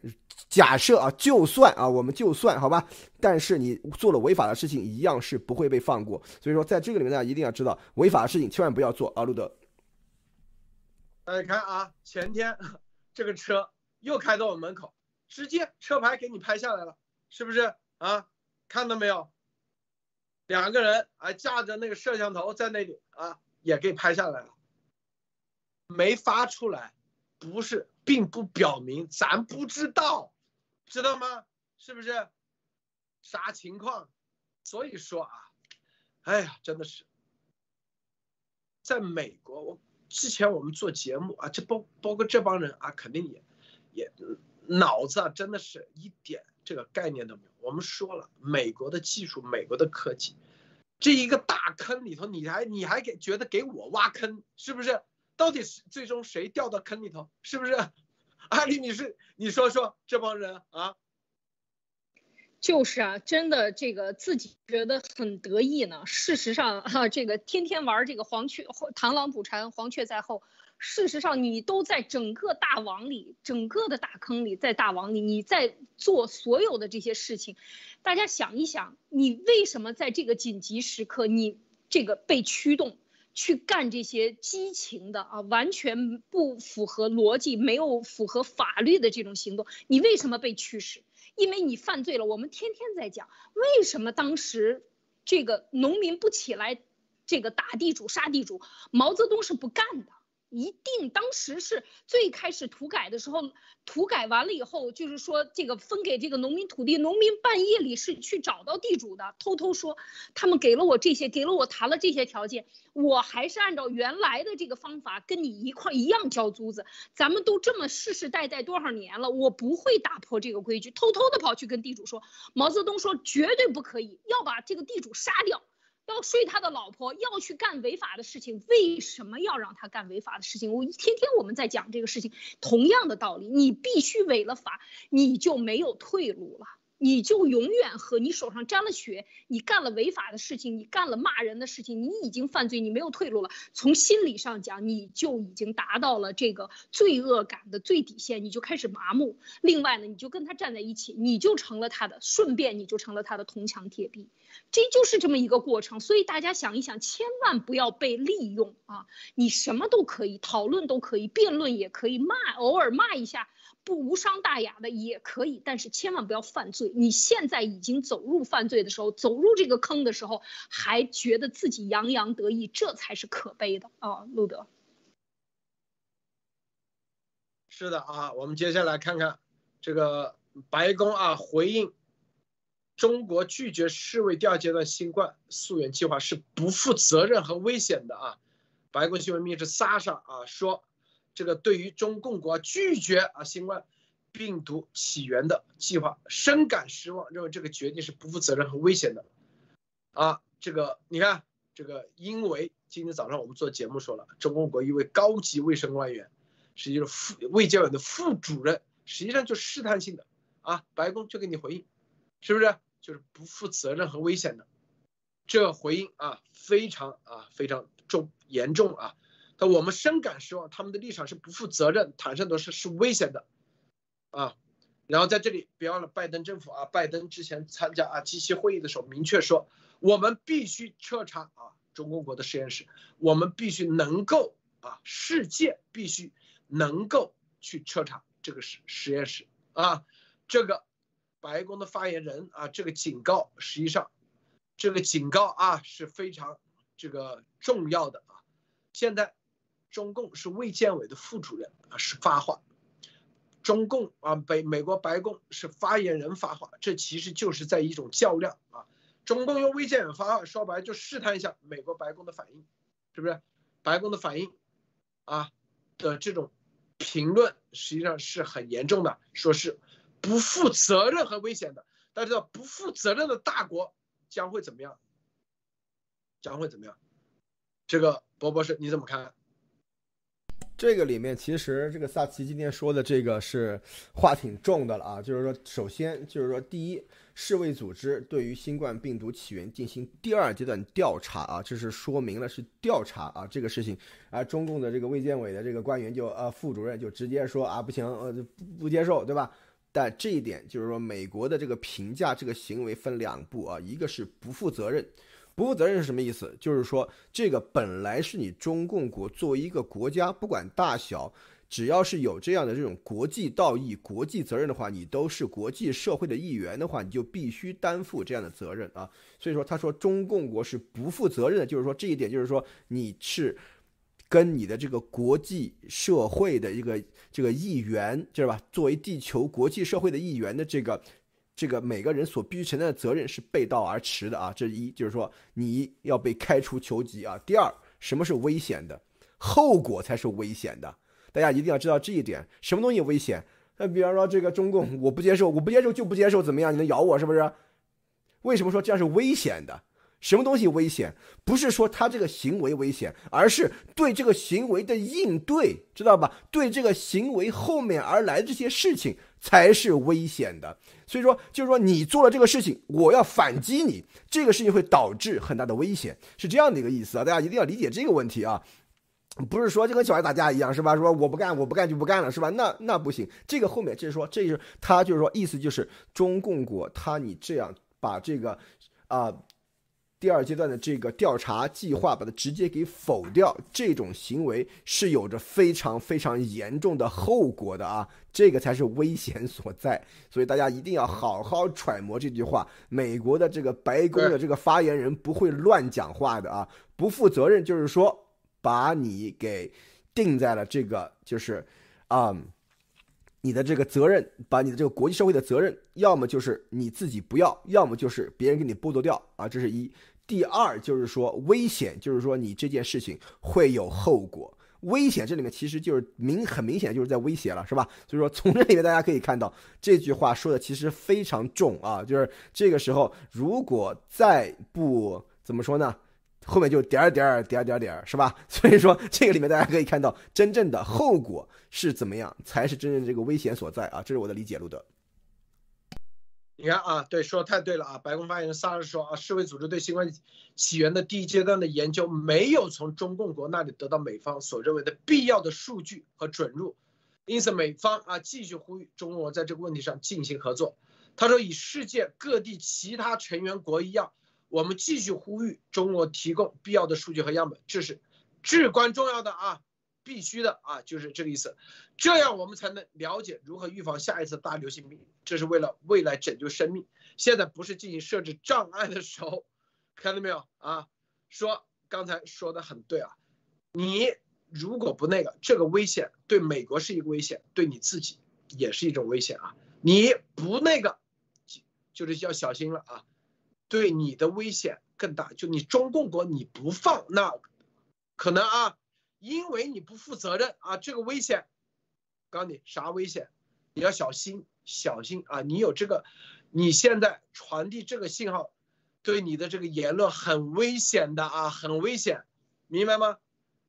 假设啊，就算啊，我们就算好吧，但是你做了违法的事情，一样是不会被放过。所以说，在这个里面大家一定要知道，违法的事情千万不要做啊，路德。大家看啊，前天这个车又开到我门口，直接车牌给你拍下来了，是不是啊？看到没有？两个人啊，架着那个摄像头在那里啊，也给拍下来了。没发出来，不是，并不表明咱不知道，知道吗？是不是？啥情况？所以说啊，哎呀，真的是，在美国我。之前我们做节目啊，这包包括这帮人啊，肯定也也脑子啊，真的是一点这个概念都没有。我们说了，美国的技术，美国的科技，这一个大坑里头，你还你还给觉得给我挖坑，是不是？到底是最终谁掉到坑里头，是不是？阿里，你是你说说这帮人啊。就是啊，真的这个自己觉得很得意呢。事实上，哈，这个天天玩这个黄雀，螳螂捕蝉，黄雀在后。事实上，你都在整个大网里，整个的大坑里，在大网里，你在做所有的这些事情。大家想一想，你为什么在这个紧急时刻，你这个被驱动去干这些激情的啊，完全不符合逻辑、没有符合法律的这种行动？你为什么被驱使？因为你犯罪了，我们天天在讲，为什么当时这个农民不起来，这个打地主、杀地主，毛泽东是不干的。一定当时是最开始土改的时候，土改完了以后，就是说这个分给这个农民土地，农民半夜里是去找到地主的，偷偷说他们给了我这些，给了我谈了这些条件，我还是按照原来的这个方法跟你一块一样交租子，咱们都这么世世代代多少年了，我不会打破这个规矩，偷偷的跑去跟地主说，毛泽东说绝对不可以，要把这个地主杀掉。要睡他的老婆，要去干违法的事情，为什么要让他干违法的事情？我一天天我们在讲这个事情，同样的道理，你必须违了法，你就没有退路了。你就永远和你手上沾了血，你干了违法的事情，你干了骂人的事情，你已经犯罪，你没有退路了。从心理上讲，你就已经达到了这个罪恶感的最底线，你就开始麻木。另外呢，你就跟他站在一起，你就成了他的，顺便你就成了他的铜墙铁壁，这就是这么一个过程。所以大家想一想，千万不要被利用啊！你什么都可以讨论，都可以辩论，也可以骂，偶尔骂一下。不无伤大雅的也可以，但是千万不要犯罪。你现在已经走入犯罪的时候，走入这个坑的时候，还觉得自己洋洋得意，这才是可悲的啊！路德，是的啊，我们接下来看看这个白宫啊回应中国拒绝世卫第二阶段新冠溯源计划是不负责任和危险的啊。白宫新闻秘书莎莎啊说。这个对于中共国拒绝啊新冠病毒起源的计划深感失望，认为这个决定是不负责任和危险的。啊，这个你看，这个因为今天早上我们做节目说了，中共国一位高级卫生官员，实际上副卫健委的副主任，实际上就试探性的啊，白宫就给你回应，是不是？就是不负责任和危险的，这回应啊非常啊非常重严重啊。我们深感失望，他们的立场是不负责任，坦率的是是危险的，啊，然后在这里别忘了拜登政府啊，拜登之前参加啊 G 七会议的时候明确说，我们必须彻查啊中共国的实验室，我们必须能够啊世界必须能够去彻查这个实实验室啊，这个白宫的发言人啊这个警告实际上这个警告啊是非常这个重要的啊，现在。中共是卫健委的副主任啊，是发话；中共啊，北美国白宫是发言人发话，这其实就是在一种较量啊。中共用卫健委发话，说白就试探一下美国白宫的反应，是不是？白宫的反应啊的这种评论实际上是很严重的，说是不负责任和危险的。大家知道，不负责任的大国将会怎么样？将会怎么样？这个博博士你怎么看？这个里面其实这个萨奇今天说的这个是话挺重的了啊，就是说，首先就是说，第一，世卫组织对于新冠病毒起源进行第二阶段调查啊，这是说明了是调查啊这个事情，而中共的这个卫健委的这个官员就呃副主任就直接说啊不行呃不不接受对吧？但这一点就是说美国的这个评价这个行为分两步啊，一个是不负责任。不负责任是什么意思？就是说，这个本来是你中共国作为一个国家，不管大小，只要是有这样的这种国际道义、国际责任的话，你都是国际社会的一员的话，你就必须担负这样的责任啊。所以说，他说中共国是不负责任的，就是说这一点，就是说你是跟你的这个国际社会的一个这个一员，知道吧？作为地球国际社会的一员的这个。这个每个人所必须承担的责任是背道而驰的啊！这是一就是说你要被开除球籍啊。第二，什么是危险的？后果才是危险的。大家一定要知道这一点。什么东西危险？那比方说这个中共，我不接受，我不接受就不接受，怎么样？你能咬我是不是？为什么说这样是危险的？什么东西危险？不是说他这个行为危险，而是对这个行为的应对，知道吧？对这个行为后面而来的这些事情才是危险的。所以说，就是说你做了这个事情，我要反击你，这个事情会导致很大的危险，是这样的一个意思啊！大家一定要理解这个问题啊，不是说就跟小孩打架一样，是吧？说我不干，我不干就不干了，是吧？那那不行，这个后面就是说，这就是他就是说意思就是中共国他你这样把这个啊。第二阶段的这个调查计划，把它直接给否掉，这种行为是有着非常非常严重的后果的啊！这个才是危险所在，所以大家一定要好好揣摩这句话。美国的这个白宫的这个发言人不会乱讲话的啊！不负责任就是说把你给定在了这个，就是啊，你的这个责任，把你的这个国际社会的责任，要么就是你自己不要，要么就是别人给你剥夺掉啊！这是一。第二就是说危险，就是说你这件事情会有后果。危险这里面其实就是明很明显就是在威胁了，是吧？所以说从这里面大家可以看到这句话说的其实非常重啊，就是这个时候如果再不怎么说呢，后面就点儿点儿点儿点儿点儿，是吧？所以说这个里面大家可以看到真正的后果是怎么样，才是真正这个危险所在啊，这是我的理解，路德。你看啊，对，说的太对了啊！白宫发言人萨尔说啊，世卫组织对新冠起源的第一阶段的研究没有从中共国那里得到美方所认为的必要的数据和准入，因此美方啊继续呼吁中国在这个问题上进行合作。他说，与世界各地其他成员国一样，我们继续呼吁中国提供必要的数据和样本，这是至关重要的啊！必须的啊，就是这个意思，这样我们才能了解如何预防下一次大流行病。这是为了未来拯救生命。现在不是进行设置障碍的时候，看到没有啊？说刚才说的很对啊，你如果不那个，这个危险对美国是一个危险，对你自己也是一种危险啊。你不那个，就是要小心了啊，对你的危险更大。就你中共国你不放，那可能啊。因为你不负责任啊，这个危险，告诉你啥危险，你要小心小心啊！你有这个，你现在传递这个信号，对你的这个言论很危险的啊，很危险，明白吗？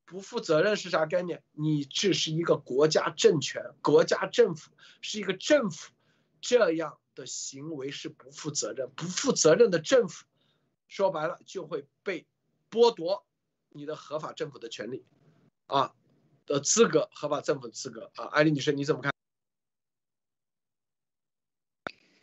不负责任是啥概念？你这是一个国家政权，国家政府是一个政府，这样的行为是不负责任，不负责任的政府，说白了就会被剥夺你的合法政府的权利。啊的资格，合法政府资格啊，艾丽女士你怎么看？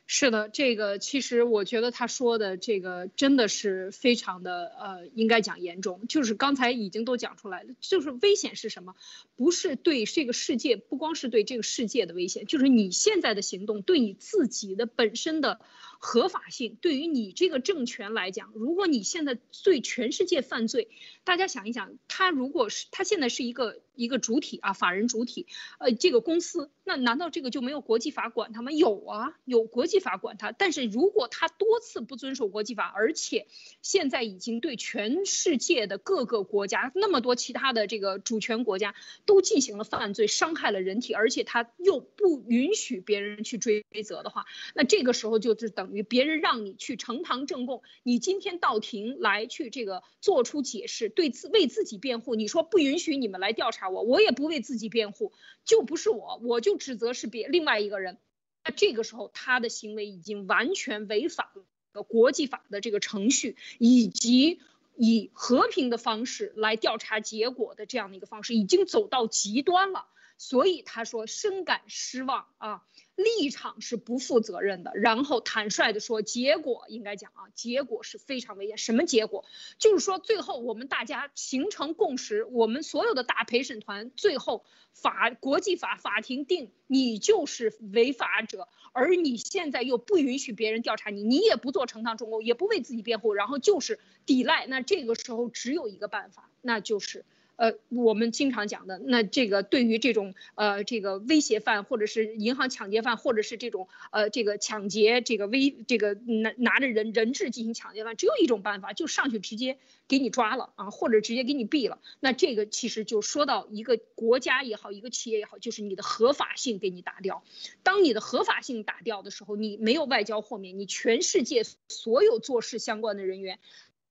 是的，这个其实我觉得他说的这个真的是非常的呃，应该讲严重。就是刚才已经都讲出来了，就是危险是什么？不是对这个世界，不光是对这个世界的危险，就是你现在的行动对你自己的本身的。合法性对于你这个政权来讲，如果你现在对全世界犯罪，大家想一想，他如果是他现在是一个一个主体啊，法人主体，呃，这个公司，那难道这个就没有国际法管他吗？有啊，有国际法管他。但是如果他多次不遵守国际法，而且现在已经对全世界的各个国家那么多其他的这个主权国家都进行了犯罪，伤害了人体，而且他又不允许别人去追责的话，那这个时候就是等。于别人让你去呈堂证供，你今天到庭来去这个做出解释，对自为自己辩护。你说不允许你们来调查我，我也不为自己辩护，就不是我，我就指责是别另外一个人。那这个时候他的行为已经完全违反了国际法的这个程序，以及以和平的方式来调查结果的这样的一个方式，已经走到极端了。所以他说深感失望啊。立场是不负责任的，然后坦率的说，结果应该讲啊，结果是非常危险。什么结果？就是说最后我们大家形成共识，我们所有的大陪审团最后法国际法法庭定你就是违法者，而你现在又不允许别人调查你，你也不做呈堂证供，也不为自己辩护，然后就是抵赖。那这个时候只有一个办法，那就是。呃，我们经常讲的，那这个对于这种呃这个威胁犯，或者是银行抢劫犯，或者是这种呃这个抢劫这个威这个拿拿着人人质进行抢劫犯，只有一种办法，就上去直接给你抓了啊，或者直接给你毙了。那这个其实就说到一个国家也好，一个企业也好，就是你的合法性给你打掉。当你的合法性打掉的时候，你没有外交豁免，你全世界所有做事相关的人员。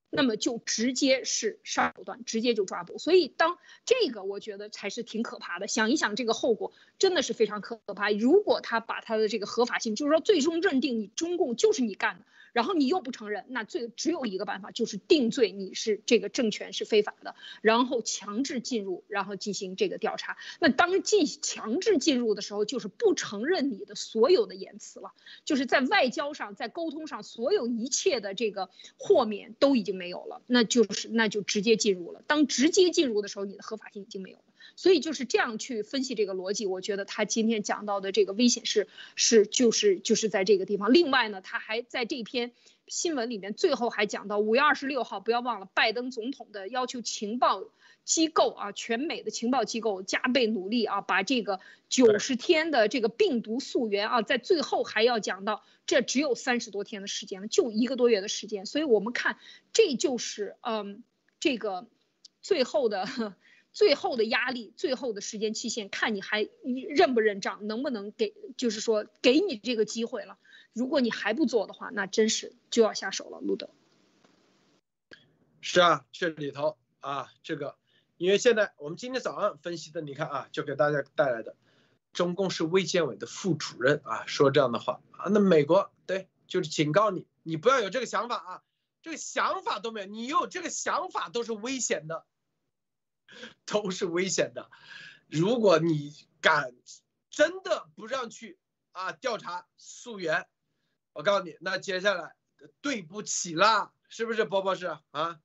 那么就直接是杀手段，直接就抓捕。所以当这个，我觉得才是挺可怕的。想一想这个后果，真的是非常可怕。如果他把他的这个合法性，就是说最终认定你中共就是你干的。然后你又不承认，那最只有一个办法，就是定罪，你是这个政权是非法的，然后强制进入，然后进行这个调查。那当进强制进入的时候，就是不承认你的所有的言辞了，就是在外交上，在沟通上，所有一切的这个豁免都已经没有了，那就是那就直接进入了。当直接进入的时候，你的合法性已经没有。所以就是这样去分析这个逻辑，我觉得他今天讲到的这个危险是是就是就是在这个地方。另外呢，他还在这篇新闻里面最后还讲到五月二十六号，不要忘了拜登总统的要求，情报机构啊，全美的情报机构加倍努力啊，把这个九十天的这个病毒溯源啊，在最后还要讲到这只有三十多天的时间了，就一个多月的时间。所以我们看，这就是嗯这个最后的。最后的压力，最后的时间期限，看你还认不认账，能不能给，就是说给你这个机会了。如果你还不做的话，那真是就要下手了，路德。是啊，这里头啊，这个，因为现在我们今天早上分析的，你看啊，就给大家带来的，中共是卫健委的副主任啊，说这样的话啊，那美国对就是警告你，你不要有这个想法啊，这个想法都没有，你有这个想法都是危险的，都是危险的。如果你敢真的不让去啊调查溯源，我告诉你，那接下来对不起啦，是不是，波波是啊？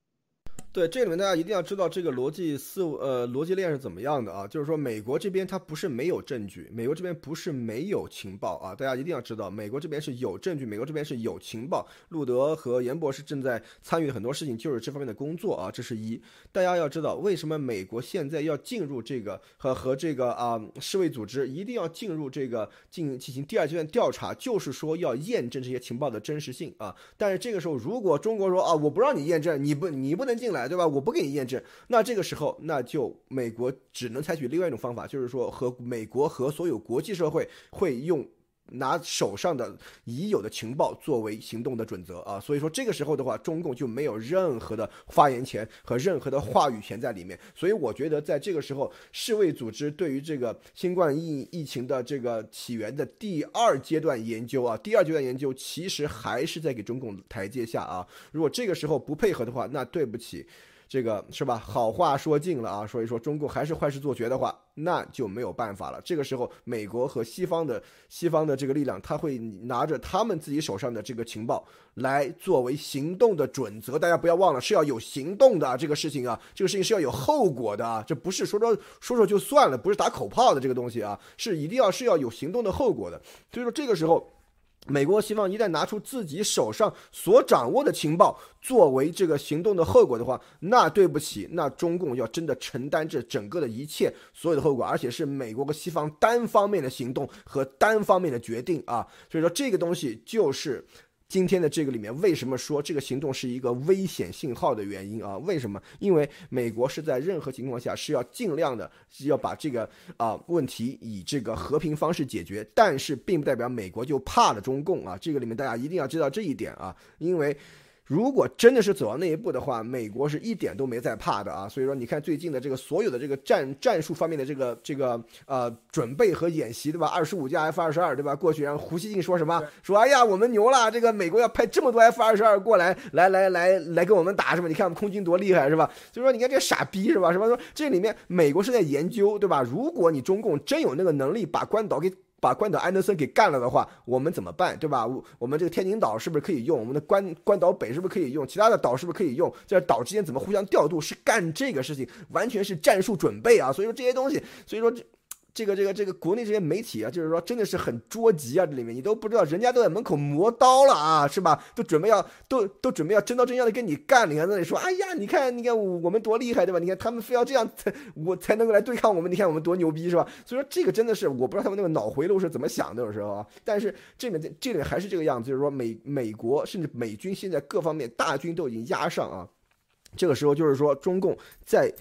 对，这里面大家一定要知道这个逻辑思呃逻辑链是怎么样的啊？就是说，美国这边它不是没有证据，美国这边不是没有情报啊！大家一定要知道，美国这边是有证据，美国这边是有情报。路德和严博士正在参与很多事情，就是这方面的工作啊，这是一。大家要知道，为什么美国现在要进入这个和和这个啊世卫组织一定要进入这个进进行第二阶段调查，就是说要验证这些情报的真实性啊。但是这个时候，如果中国说啊，我不让你验证，你不你不能进来。对吧？我不给你验证，那这个时候，那就美国只能采取另外一种方法，就是说和美国和所有国际社会会用拿手上的已有的情报作为行动的准则啊。所以说这个时候的话，中共就没有任何的发言权和任何的话语权在里面。所以我觉得在这个时候，世卫组织对于这个新冠疫疫情的这个起源的第二阶段研究啊，第二阶段研究其实还是在给中共台阶下啊。如果这个时候不配合的话，那对不起。这个是吧？好话说尽了啊，所以说中共还是坏事做绝的话，那就没有办法了。这个时候，美国和西方的西方的这个力量，他会拿着他们自己手上的这个情报来作为行动的准则。大家不要忘了，是要有行动的啊这个事情啊，这个事情是要有后果的啊，这不是说说说说就算了，不是打口炮的这个东西啊，是一定要是要有行动的后果的。所以说这个时候。美国西方一旦拿出自己手上所掌握的情报作为这个行动的后果的话，那对不起，那中共要真的承担这整个的一切所有的后果，而且是美国和西方单方面的行动和单方面的决定啊，所以说这个东西就是。今天的这个里面，为什么说这个行动是一个危险信号的原因啊？为什么？因为美国是在任何情况下是要尽量的，是要把这个啊问题以这个和平方式解决，但是并不代表美国就怕了中共啊。这个里面大家一定要知道这一点啊，因为。如果真的是走到那一步的话，美国是一点都没在怕的啊！所以说，你看最近的这个所有的这个战战术方面的这个这个呃准备和演习，对吧？二十五架 F 二十二，对吧？过去然后胡锡进说什么？说哎呀，我们牛了！这个美国要派这么多 F 二十二过来，来来来来跟我们打，是吧？你看我们空军多厉害，是吧？所以说，你看这傻逼，是吧？什么说这里面美国是在研究，对吧？如果你中共真有那个能力把关岛给。把关岛安德森给干了的话，我们怎么办，对吧？我我们这个天津岛是不是可以用？我们的关关岛北是不是可以用？其他的岛是不是可以用？在岛之间怎么互相调度？是干这个事情，完全是战术准备啊！所以说这些东西，所以说这。这个这个这个国内这些媒体啊，就是说真的是很捉急啊！这里面你都不知道，人家都在门口磨刀了啊，是吧？都准备要都都准备要真刀真枪的跟你干！你看那里说，哎呀，你看你看我们多厉害，对吧？你看他们非要这样才我才能够来对抗我们，你看我们多牛逼，是吧？所以说这个真的是我不知道他们那个脑回路是怎么想的，有时候啊。但是这里面这里还是这个样子，就是说美美国甚至美军现在各方面大军都已经压上啊，这个时候就是说中共在。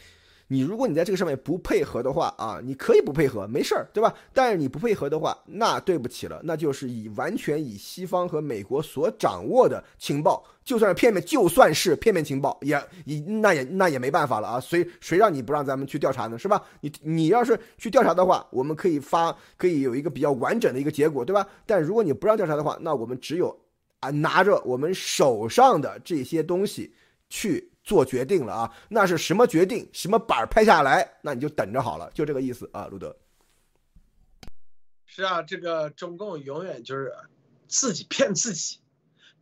你如果你在这个上面不配合的话啊，你可以不配合，没事儿，对吧？但是你不配合的话，那对不起了，那就是以完全以西方和美国所掌握的情报，就算是片面，就算是片面情报，也以那也那也没办法了啊。谁谁让你不让咱们去调查呢？是吧？你你要是去调查的话，我们可以发，可以有一个比较完整的一个结果，对吧？但如果你不让调查的话，那我们只有啊拿着我们手上的这些东西去。做决定了啊，那是什么决定？什么板儿拍下来？那你就等着好了，就这个意思啊，路德。是啊，这个中共永远就是自己骗自己，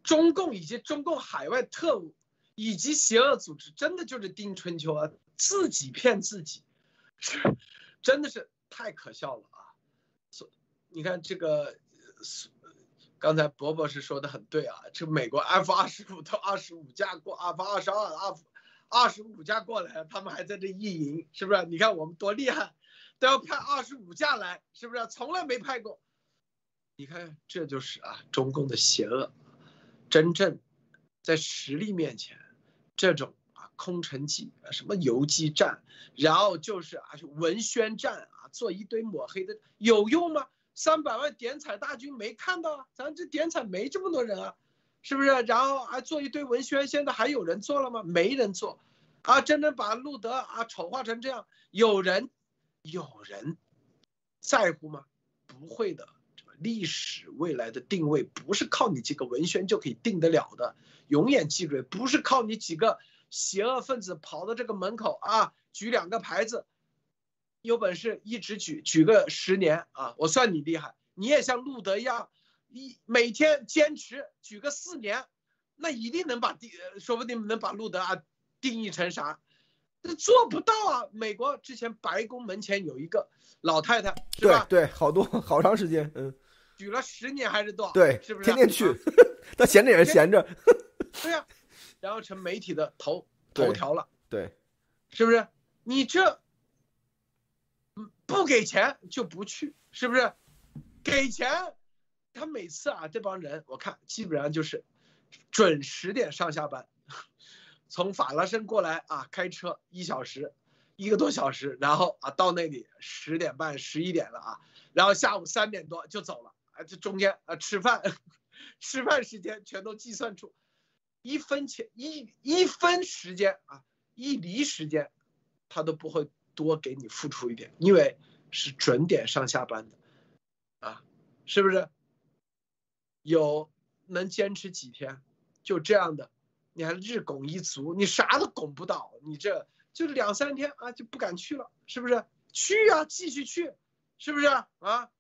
中共以及中共海外特务以及邪恶组织，真的就是丁春秋啊，自己骗自己，真的是太可笑了啊！所你看这个。刚才博博是说的很对啊，这美国 F 二十五到二十五架过，F 二十二、F 二十五架过来，他们还在这意淫，是不是？你看我们多厉害，都要派二十五架来，是不是？从来没派过。你看，这就是啊，中共的邪恶。真正在实力面前，这种啊空城计啊、什么游击战，然后就是啊文宣战啊，做一堆抹黑的，有用吗？三百万点彩大军没看到啊，咱这点彩没这么多人啊，是不是？然后还做一堆文宣，现在还有人做了吗？没人做，啊，真正把路德啊丑化成这样，有人有人在乎吗？不会的，历史未来的定位不是靠你几个文宣就可以定得了的。永远记住，不是靠你几个邪恶分子跑到这个门口啊，举两个牌子，有本事一直举举个十年啊，我算你厉害。你也像路德一样，一每天坚持举个四年，那一定能把定，说不定能把路德啊定义成啥？那做不到啊！美国之前白宫门前有一个老太太，是吧？对对，好多好长时间，嗯，举了十年还是多少？对，是不是？天天去，他闲着也是闲着。对呀，然后成媒体的头头条了。对，是不是？你这不给钱就不去，是不是？给钱，他每次啊，这帮人我看基本上就是准十点上下班。从法拉盛过来啊，开车一小时，一个多小时，然后啊到那里十点半十一点了啊，然后下午三点多就走了啊，这中间啊吃饭，吃饭时间全都计算出，一分钱一一分时间啊，一厘时间，他都不会多给你付出一点，因为是准点上下班的，啊，是不是？有能坚持几天，就这样的。你还日拱一卒，你啥都拱不到，你这就两三天啊就不敢去了，是不是？去啊，继续去，是不是啊？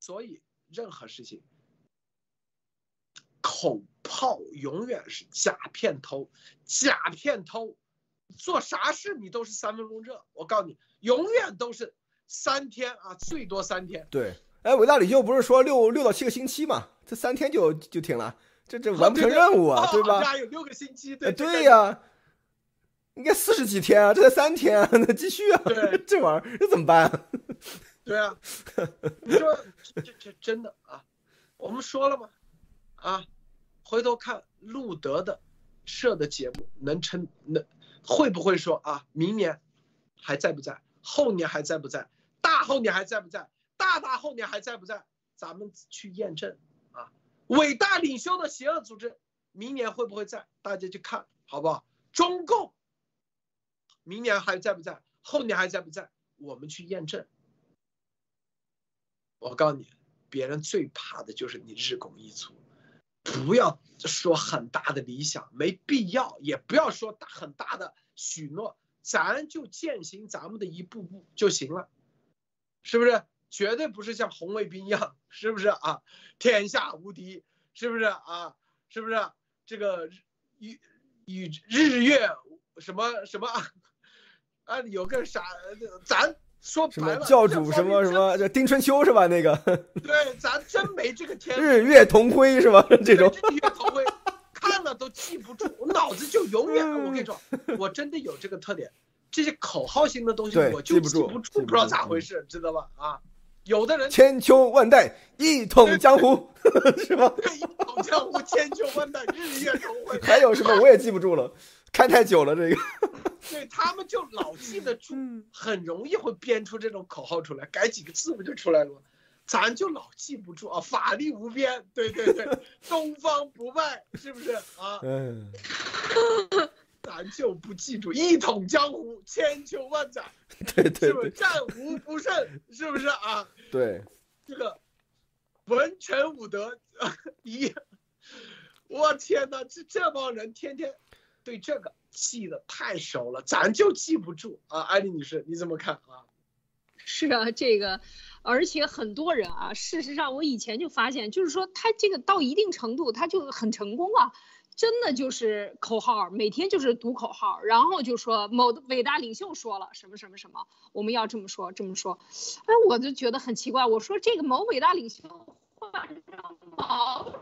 所以任何事情，口炮永远是假片头，假片头，做啥事你都是三分钟热，我告诉你，永远都是三天啊，最多三天。对，哎，伟大领袖不是说六六到七个星期嘛？这三天就就停了。这这完不成任务啊，对吧？有六个星期，对对呀，应该四十几天啊，这才三天啊，那继续啊，对，这玩意儿这怎么办？对啊，你说这这真的啊？我们说了吗，啊，回头看路德的设的节目能撑，能会不会说啊？明年还在不在？后年还在不在？大后年还在不在？大大后年还在不在？咱们去验证啊。伟大领袖的邪恶组织，明年会不会在？大家去看好不好？中共明年还在不在？后年还在不在？我们去验证。我告诉你，别人最怕的就是你日拱一卒。不要说很大的理想，没必要，也不要说大很大的许诺，咱就践行咱们的一步步就行了，是不是？绝对不是像红卫兵一样，是不是啊？天下无敌，是不是啊？是不是这个与与日月什么什么啊？啊有个啥？咱说白了，教主什么什么？叫丁春秋是吧？那个 对，咱真没这个天。日月同辉是吧？这种日月同辉，看了都记不住，我脑子就永远。我跟你说，我真的有这个特点，这些口号型的东西我就记不住，不知道咋回事，知道吧？啊。有的人千秋万代一统江湖，是吧？一统江湖，千秋万代，日月同辉。还有什么我也记不住了，看太久了这个。对他们就老记得住，很容易会编出这种口号出来，改几个字不就出来了吗？咱就老记不住啊，法力无边，对对对，东方不败，是不是啊？嗯。咱就不记住一统江湖千秋万载，对对，是不是战无不胜？是不是啊？对，这个文臣武德一，我天哪，这这帮人天天对这个记得太熟了，咱就记不住啊！艾丽女士，你怎么看啊？是啊，这个，而且很多人啊，事实上我以前就发现，就是说他这个到一定程度，他就很成功啊。真的就是口号，每天就是读口号，然后就说某伟大领袖说了什么什么什么，我们要这么说这么说，哎，我就觉得很奇怪，我说这个某伟大领袖换上毛。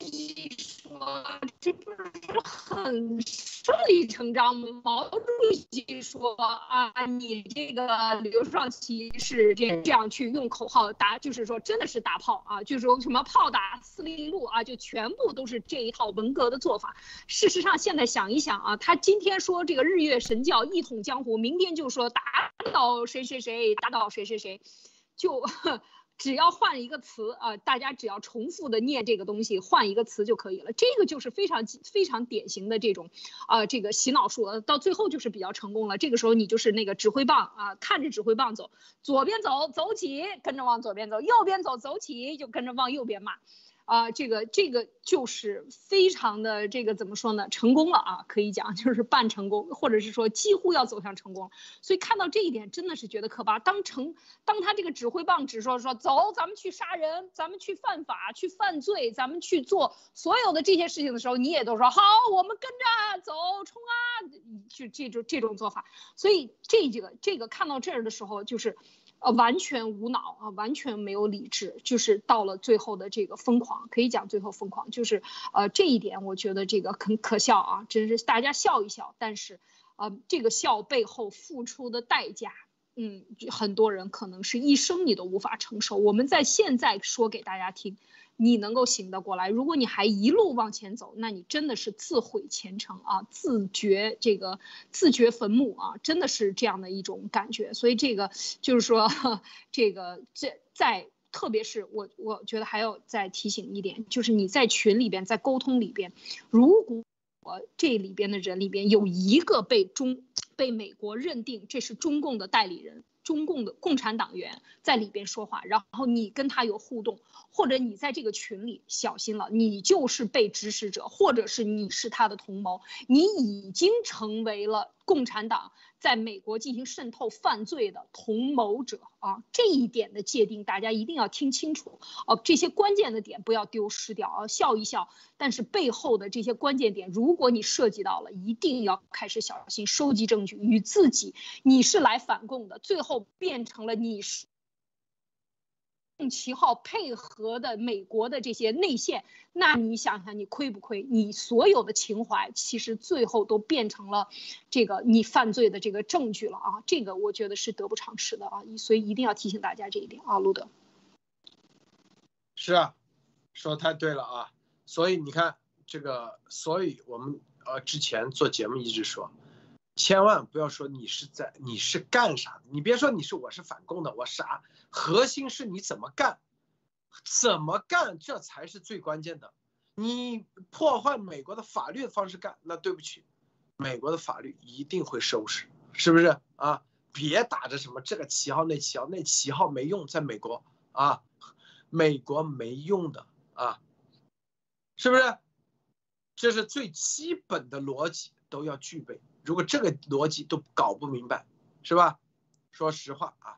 你说这不是很顺理成章吗？毛主席说啊，你这个刘少奇是这这样去用口号打，就是说真的是打炮啊，就是说什么炮打司令部啊，就全部都是这一套文革的做法。事实上，现在想一想啊，他今天说这个日月神教一统江湖，明天就说打倒谁谁谁，打倒谁谁谁，就。呵只要换一个词啊，大家只要重复的念这个东西，换一个词就可以了。这个就是非常非常典型的这种啊，这个洗脑术，到最后就是比较成功了。这个时候你就是那个指挥棒啊，看着指挥棒走，左边走走起，跟着往左边走；右边走走起，就跟着往右边骂。啊，这个这个就是非常的这个怎么说呢？成功了啊，可以讲 就是半成功，或者是说几乎要走向成功。所以看到这一点，真的是觉得可怕。当成当他这个指挥棒指说说走，咱们去杀人，咱们去犯法，去犯罪，咱们去做所有的这些事情的时候，你也都说好，我们跟着走，冲啊！就这种这种做法。所以这几个这个看到这儿的时候，就是。呃，完全无脑啊，完全没有理智，就是到了最后的这个疯狂，可以讲最后疯狂，就是呃这一点，我觉得这个很可笑啊，真是大家笑一笑，但是呃这个笑背后付出的代价，嗯，很多人可能是一生你都无法承受。我们在现在说给大家听。你能够醒得过来，如果你还一路往前走，那你真的是自毁前程啊，自掘这个自掘坟墓啊，真的是这样的一种感觉。所以这个就是说，这个这在，特别是我我觉得还要再提醒一点，就是你在群里边，在沟通里边，如果这里边的人里边有一个被中被美国认定这是中共的代理人。中共的共产党员在里边说话，然后你跟他有互动，或者你在这个群里小心了，你就是被指使者，或者是你是他的同谋，你已经成为了共产党。在美国进行渗透犯罪的同谋者啊，这一点的界定大家一定要听清楚哦。这些关键的点不要丢失掉啊，笑一笑。但是背后的这些关键点，如果你涉及到了，一定要开始小心收集证据，与自己你是来反共的，最后变成了你是。用旗号配合的美国的这些内线，那你想想你亏不亏？你所有的情怀其实最后都变成了这个你犯罪的这个证据了啊！这个我觉得是得不偿失的啊！所以一定要提醒大家这一点啊，路德。是啊，说太对了啊！所以你看这个，所以我们呃之前做节目一直说。千万不要说你是在你是干啥的，你别说你是我是反共的，我啥，核心是你怎么干，怎么干这才是最关键的。你破坏美国的法律的方式干，那对不起，美国的法律一定会收拾，是不是啊？别打着什么这个旗号那旗号那旗号没用，在美国啊，美国没用的啊，是不是？这是最基本的逻辑都要具备。如果这个逻辑都搞不明白，是吧？说实话啊，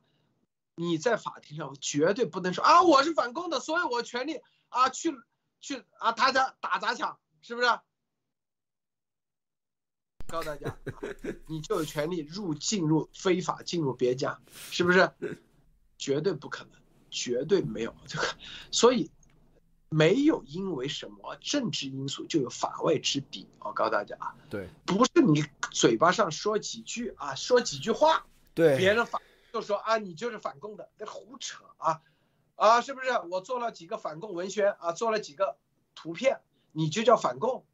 你在法庭上绝对不能说啊，我是反共的，所以我权利啊去去啊打砸打砸抢，是不是？告诉大家，你就有权利入进入非法进入别家，是不是？绝对不可能，绝对没有这个，所以。没有因为什么政治因素就有法外之地，我告诉大家啊，对，不是你嘴巴上说几句啊，说几句话，对，别人反就说啊，你就是反共的，那胡扯啊，啊，是不是？我做了几个反共文宣啊，做了几个图片，你就叫反共，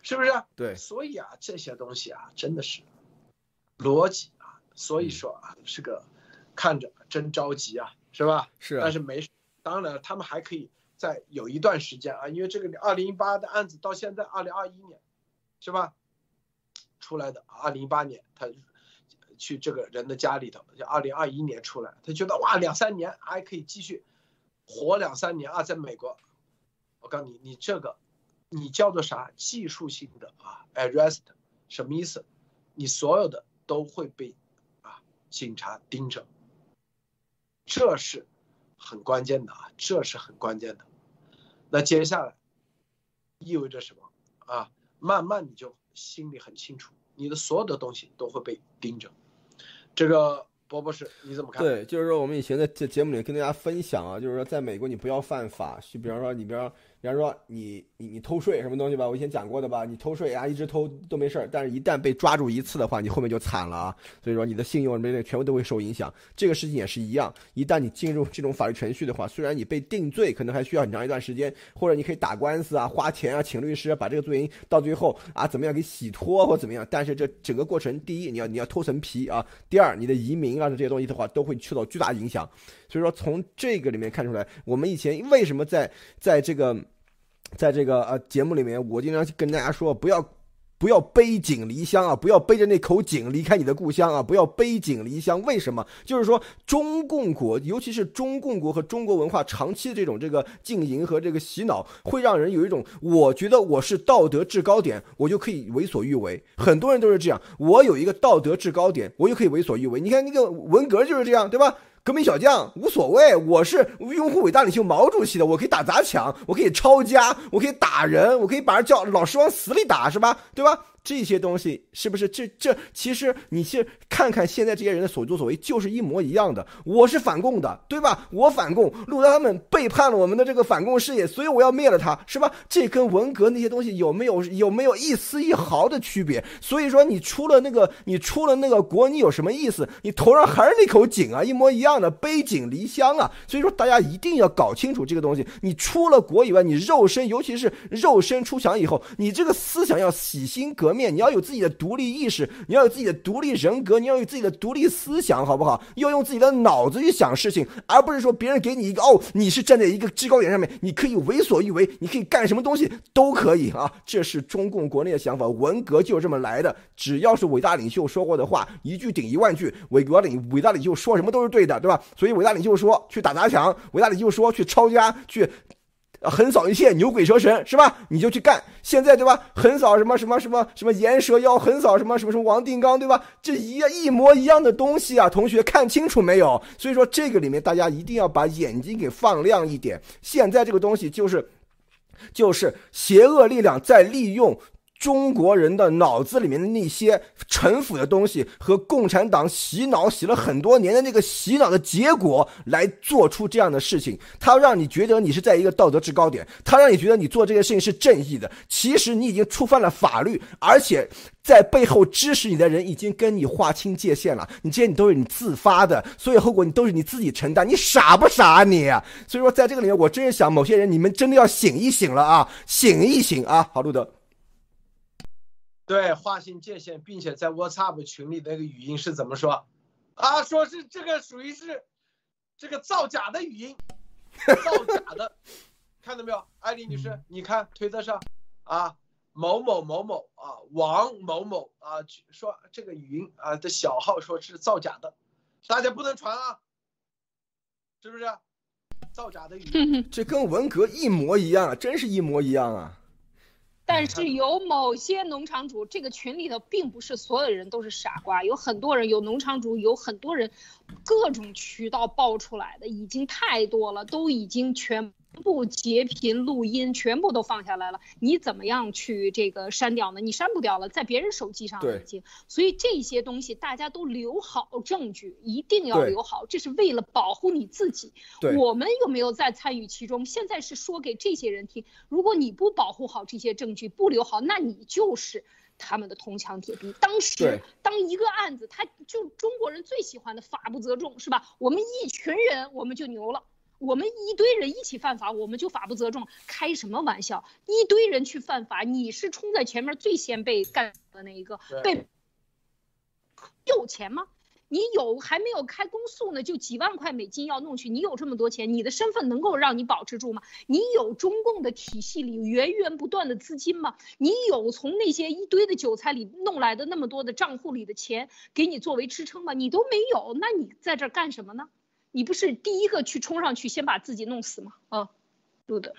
是不是？对，所以啊，这些东西啊，真的是逻辑啊，所以说啊，是个看着真着急啊，是吧？是，但是没事，当然他们还可以。在有一段时间啊，因为这个二零一八的案子到现在二零二一年，是吧？出来的二零一八年他去这个人的家里头，就二零二一年出来，他觉得哇两三年还可以继续活两三年啊，在美国，我告诉你，你这个你叫做啥技术性的啊？arrest 什么意思？你所有的都会被啊警察盯着，这是。很关键的啊，这是很关键的。那接下来意味着什么啊？慢慢你就心里很清楚，你的所有的东西都会被盯着。这个博博士你怎么看？对，就是说我们以前在这节目里跟大家分享啊，就是说在美国你不要犯法，就比方说你比方。比方说你你你偷税什么东西吧，我以前讲过的吧，你偷税啊，一直偷都没事儿，但是一旦被抓住一次的话，你后面就惨了啊。所以说你的信用什么的全部都会受影响。这个事情也是一样，一旦你进入这种法律程序的话，虽然你被定罪，可能还需要很长一段时间，或者你可以打官司啊，花钱啊，请律师把这个罪名到最后啊怎么样给洗脱或怎么样，但是这整个过程，第一你要你要脱层皮啊，第二你的移民啊这些东西的话，都会受到巨大影响。所以说，从这个里面看出来，我们以前为什么在在这个在这个呃节目里面，我经常跟大家说不要。不要背井离乡啊！不要背着那口井离开你的故乡啊！不要背井离乡。为什么？就是说，中共国，尤其是中共国和中国文化长期的这种这个经营和这个洗脑，会让人有一种，我觉得我是道德制高点，我就可以为所欲为。很多人都是这样，我有一个道德制高点，我就可以为所欲为。你看那个文革就是这样，对吧？革命小将无所谓，我是拥护伟大领袖毛主席的，我可以打砸抢，我可以抄家，我可以打人，我可以把人叫老师往死里打，是吧？对吧？这些东西是不是这这？其实你去看看现在这些人的所作所为，就是一模一样的。我是反共的，对吧？我反共，路德他们背叛了我们的这个反共事业，所以我要灭了他，是吧？这跟文革那些东西有没有有没有一丝一毫的区别？所以说你出了那个你出了那个国，你有什么意思？你头上还是那口井啊，一模一样的，背井离乡啊。所以说大家一定要搞清楚这个东西。你出了国以外，你肉身，尤其是肉身出墙以后，你这个思想要洗心革。面你要有自己的独立意识，你要有自己的独立人格，你要有自己的独立思想，好不好？要用自己的脑子去想事情，而不是说别人给你一个哦，你是站在一个制高点上面，你可以为所欲为，你可以干什么东西都可以啊！这是中共国内的想法，文革就是这么来的。只要是伟大领袖说过的话，一句顶一万句。伟国领伟大领袖说什么都是对的，对吧？所以伟大领袖说去打砸抢，伟大领袖说去抄家去。横扫一切牛鬼蛇神是吧？你就去干。现在对吧？横扫什么什么什么什么岩蛇妖，横扫什么什么什么王定刚对吧？这一一模一样的东西啊！同学看清楚没有？所以说这个里面大家一定要把眼睛给放亮一点。现在这个东西就是，就是邪恶力量在利用。中国人的脑子里面的那些陈腐的东西和共产党洗脑洗了很多年的那个洗脑的结果，来做出这样的事情。他让你觉得你是在一个道德制高点，他让你觉得你做这件事情是正义的。其实你已经触犯了法律，而且在背后支持你的人已经跟你划清界限了。你这些你都是你自发的，所有后果你都是你自己承担。你傻不傻啊你？所以说在这个里面，我真是想某些人，你们真的要醒一醒了啊，醒一醒啊！好，路德。对，划清界限，并且在 WhatsApp 群里那个语音是怎么说？啊，说是这个属于是这个造假的语音，造假的，看到没有，艾丽女士？你看推特上啊，某某某某啊，王某某啊，说这个语音啊的小号说是造假的，大家不能传啊，是不是？造假的语音，这跟文革一模一样，真是一模一样啊。但是有某些农场主，这个群里头并不是所有人都是傻瓜，有很多人有农场主，有很多人，各种渠道爆出来的已经太多了，都已经全。部截屏录音全部都放下来了，你怎么样去这个删掉呢？你删不掉了，在别人手机上已经。所以这些东西大家都留好证据，一定要留好，这是为了保护你自己。我们有没有在参与其中？现在是说给这些人听，如果你不保护好这些证据，不留好，那你就是他们的铜墙铁壁。当时当一个案子，他就中国人最喜欢的法不责众，是吧？我们一群人我们就牛了。我们一堆人一起犯法，我们就法不责众，开什么玩笑？一堆人去犯法，你是冲在前面最先被干的那一个，被有钱吗？你有还没有开公诉呢，就几万块美金要弄去，你有这么多钱，你的身份能够让你保持住吗？你有中共的体系里源源不断的资金吗？你有从那些一堆的韭菜里弄来的那么多的账户里的钱给你作为支撑吗？你都没有，那你在这干什么呢？你不是第一个去冲上去先把自己弄死吗？啊，录的。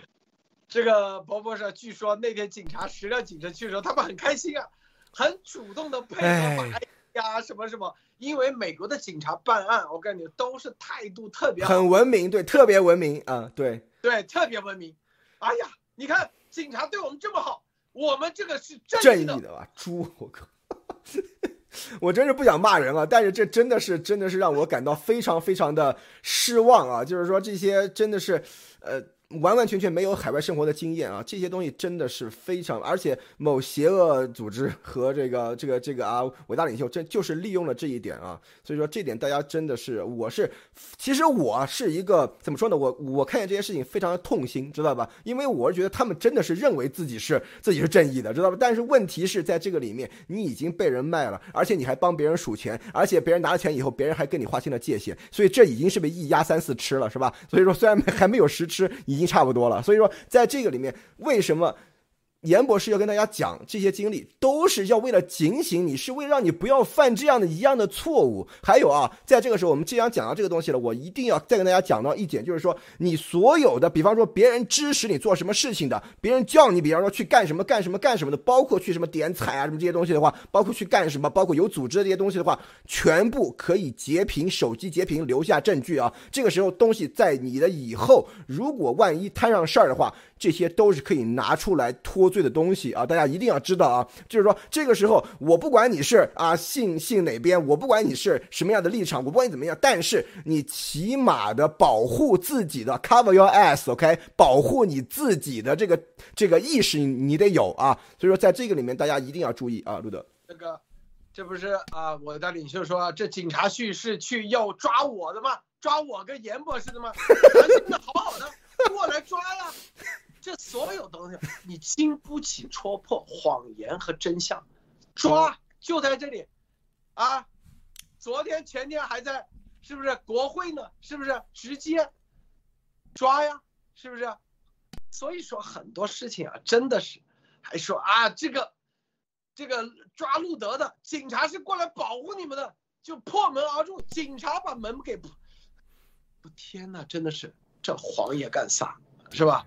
这个伯伯说，据说那天警察十辆警车去的时候，他们很开心啊，很主动的配合法呀，什么什么。因为美国的警察办案，我感觉，都是态度特别很文明，对，特别文明啊，对，对，特别文明。哎呀，你看警察对我们这么好，我们这个是正义的吧？猪，我靠。我真是不想骂人啊，但是这真的是真的是让我感到非常非常的失望啊！就是说这些真的是，呃，完完全全没有海外生活的经验啊，这些东西真的是非常，而且某邪恶组织和这个这个这个啊伟大领袖，这就是利用了这一点啊，所以说这点大家真的是，我是，其实我是一个怎么说呢，我我看见这些事情非常的痛心，知道吧？因为我是觉得他们真的是认为自己是自己是正义的，知道吧？但是问题是在这个里面，你已经被人卖了，而且你还帮别人数钱，而且别人拿了钱以后，别人还跟你划清了界限，所以这已经是被一压三四吃了，是吧？所以说虽然还没有实吃，已经差不多了。所以说，在这个里面，为什么？严博士要跟大家讲这些经历，都是要为了警醒你，是为了让你不要犯这样的一样的错误。还有啊，在这个时候，我们既然讲到这个东西了，我一定要再跟大家讲到一点，就是说，你所有的，比方说别人支持你做什么事情的，别人叫你，比方说去干什么干什么干什么的，包括去什么点彩啊什么这些东西的话，包括去干什么，包括有组织的这些东西的话，全部可以截屏，手机截屏留下证据啊。这个时候东西在你的以后，如果万一摊上事儿的话。这些都是可以拿出来脱罪的东西啊！大家一定要知道啊，就是说这个时候，我不管你是啊信信哪边，我不管你是什么样的立场，我不管你怎么样，但是你起码的保护自己的 cover your ass，OK，保护你自己的这个这个意识你得有啊！所以说在这个里面，大家一定要注意啊，路德。这个，这不是啊，我的领袖说这警察去是去要抓我的吗？抓我跟严博士的吗？咱真的好好的过来抓呀！这所有东西，你经不起戳破，谎言和真相，抓就在这里，啊，昨天前天还在，是不是国会呢？是不是直接抓呀？是不是？所以说很多事情啊，真的是，还说啊，这个这个抓路德的警察是过来保护你们的，就破门而入，警察把门给，我天哪，真的是这黄爷干啥，是吧？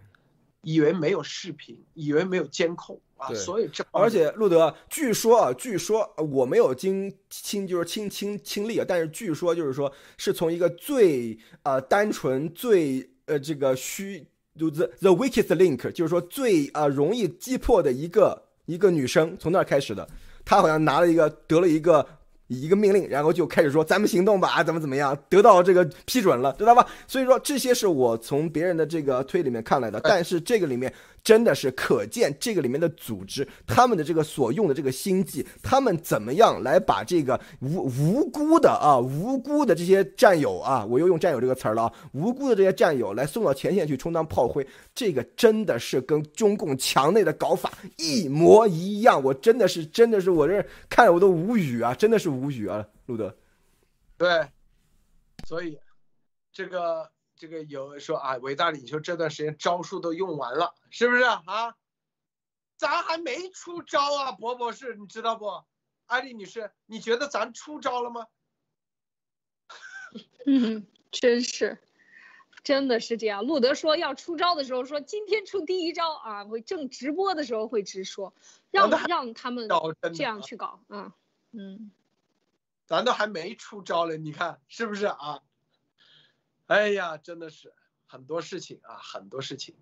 以为没有视频，以为没有监控啊，所以这而且路德，据说啊，据说我没有经亲，就是亲亲亲历啊，但是据说就是说是从一个最呃单纯、最呃这个虚就，the the weakest link，就是说最啊容易击破的一个一个女生从那儿开始的，她好像拿了一个得了一个。一个命令，然后就开始说咱们行动吧，怎么怎么样，得到这个批准了，知道吧？所以说这些是我从别人的这个推里面看来的，但是这个里面。真的是可见这个里面的组织，他们的这个所用的这个心计，他们怎么样来把这个无无辜的啊无辜的这些战友啊，我又用战友这个词儿了啊，无辜的这些战友来送到前线去充当炮灰，这个真的是跟中共墙内的搞法一模一样，我真的是真的是我这看我都无语啊，真的是无语啊，路德。对，所以这个。这个有说啊，伟大领袖这段时间招数都用完了，是不是啊？咱还没出招啊，博博士，你知道不？艾丽女士，你觉得咱出招了吗？嗯，真是，真的是这样。路德说要出招的时候说今天出第一招啊，会正直播的时候会直说，让让他们这样去搞啊，嗯，咱都还没出招嘞，你看是不是啊？哎呀，真的是很多事情啊，很多事情，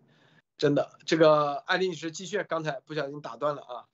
真的。这个艾丽女士继续，刚才不小心打断了啊。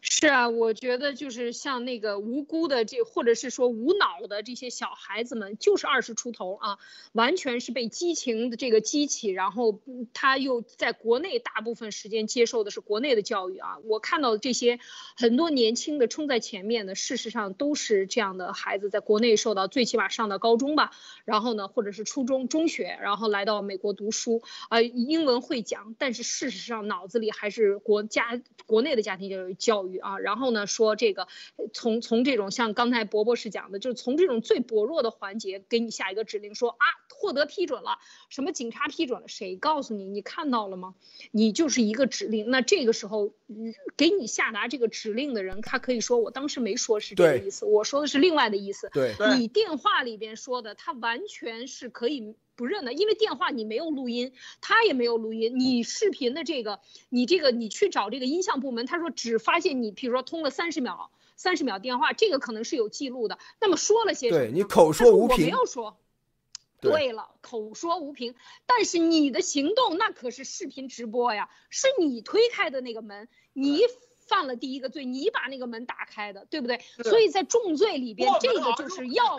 是啊，我觉得就是像那个无辜的这，或者是说无脑的这些小孩子们，就是二十出头啊，完全是被激情的这个激起，然后他又在国内大部分时间接受的是国内的教育啊。我看到的这些很多年轻的冲在前面的，事实上都是这样的孩子，在国内受到最起码上到高中吧，然后呢，或者是初中、中学，然后来到美国读书啊，英文会讲，但是事实上脑子里还是国家国内的家庭教育教育。啊，然后呢，说这个从从这种像刚才博博士讲的，就是从这种最薄弱的环节给你下一个指令，说啊，获得批准了，什么警察批准了，谁告诉你？你看到了吗？你就是一个指令。那这个时候，给你下达这个指令的人，他可以说我当时没说是这个意思，我说的是另外的意思。对，你电话里边说的，他完全是可以。不认的，因为电话你没有录音，他也没有录音。你视频的这个，你这个你去找这个音像部门，他说只发现你，比如说通了三十秒，三十秒电话，这个可能是有记录的。那么说了些什么？对你口说无凭。我没有说。对了，口说无凭，但是你的行动那可是视频直播呀，是你推开的那个门，你犯了第一个罪，你把那个门打开的，对不对？所以在重罪里边，这个就是要。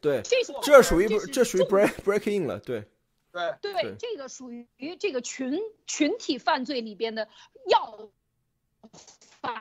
对，这属于不，这属于 break break in 了，对，对对，这个属于这个群群体犯罪里边的要犯，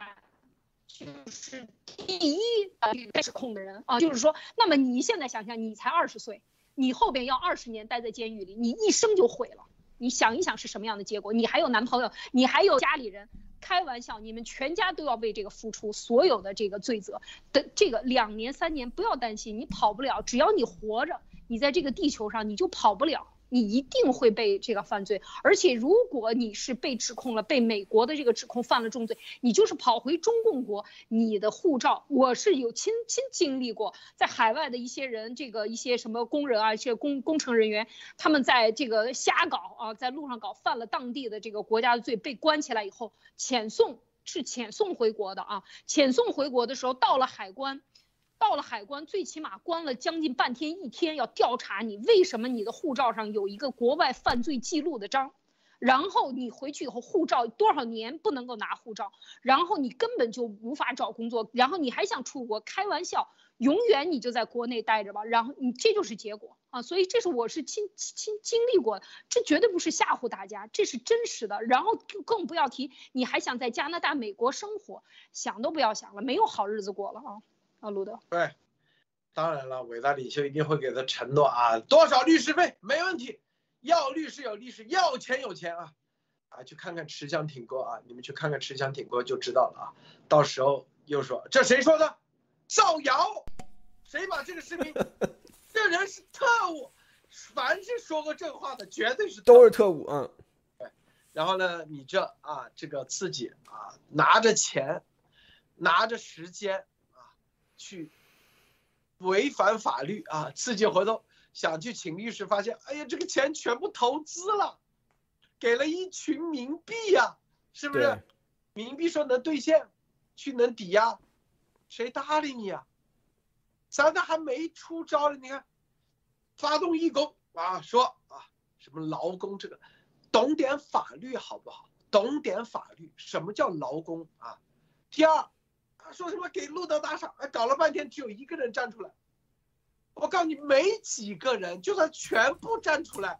就是第一呃被指控的人啊，就是说，那么你现在想想，你才二十岁，你后边要二十年待在监狱里，你一生就毁了。你想一想是什么样的结果？你还有男朋友，你还有家里人，开玩笑，你们全家都要为这个付出所有的这个罪责的这个两年三年，不要担心，你跑不了，只要你活着，你在这个地球上你就跑不了。你一定会被这个犯罪，而且如果你是被指控了，被美国的这个指控犯了重罪，你就是跑回中共国，你的护照，我是有亲亲经历过，在海外的一些人，这个一些什么工人啊，一些工工程人员，他们在这个瞎搞啊，在路上搞，犯了当地的这个国家的罪，被关起来以后，遣送是遣送回国的啊，遣送回国的时候到了海关。到了海关，最起码关了将近半天一天，要调查你为什么你的护照上有一个国外犯罪记录的章，然后你回去以后护照多少年不能够拿护照，然后你根本就无法找工作，然后你还想出国？开玩笑，永远你就在国内待着吧。然后你这就是结果啊，所以这是我是亲亲经历过的，这绝对不是吓唬大家，这是真实的。然后更不要提你还想在加拿大、美国生活，想都不要想了，没有好日子过了啊。啊，路德，对，当然了，伟大领袖一定会给他承诺啊，多少律师费没问题，要律师有律师，要钱有钱啊，啊，去看看持枪挺哥啊，你们去看看持枪挺哥就知道了啊，到时候又说这谁说的，造谣，谁把这个视频，这人是特务，凡是说过这话的绝对是都是特务，嗯，对，然后呢，你这啊，这个自己啊，拿着钱，拿着时间。去违反法律啊！刺激活动想去请律师，发现哎呀，这个钱全部投资了，给了一群冥币呀，是不是？冥币说能兑现，去能抵押，谁搭理你啊？咱这还没出招呢，你看，发动义工啊，说啊，什么劳工这个，懂点法律好不好？懂点法律，什么叫劳工啊？第二。说什么给路德打赏？哎，搞了半天只有一个人站出来。我告诉你，没几个人，就算全部站出来，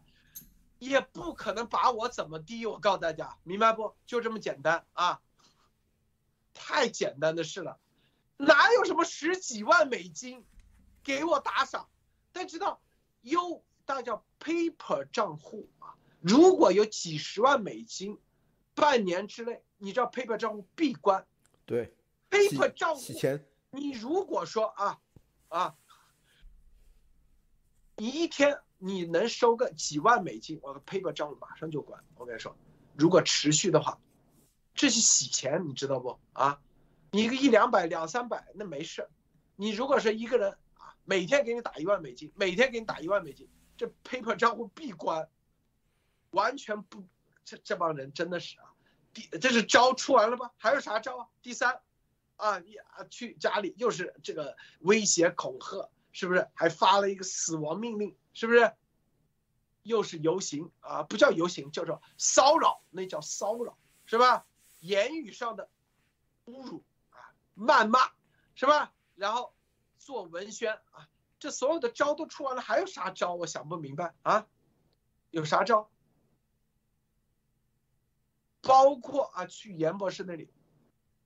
也不可能把我怎么地。我告诉大家，明白不？就这么简单啊！太简单的事了，哪有什么十几万美金给我打赏？大家知道，有大家 paper 账户啊，如果有几十万美金，半年之内，你知道 paper 账户闭关。对。Paper 账户，洗钱。你如果说啊，啊，你一天你能收个几万美金，我的 paper 账户马上就关。我跟你说，如果持续的话，这是洗钱，你知道不？啊，你一个一两百、两三百那没事。你如果是一个人啊，每天给你打一万美金，每天给你打一万美金，这 paper 账户闭关，完全不，这这帮人真的是啊，第这是招出完了吧？还有啥招啊？第三。啊，你啊去家里又是这个威胁恐吓，是不是？还发了一个死亡命令，是不是？又是游行啊，不叫游行，叫做骚扰，那叫骚扰，是吧？言语上的侮辱啊，谩骂，是吧？然后做文宣啊，这所有的招都出完了，还有啥招？我想不明白啊，有啥招？包括啊，去严博士那里。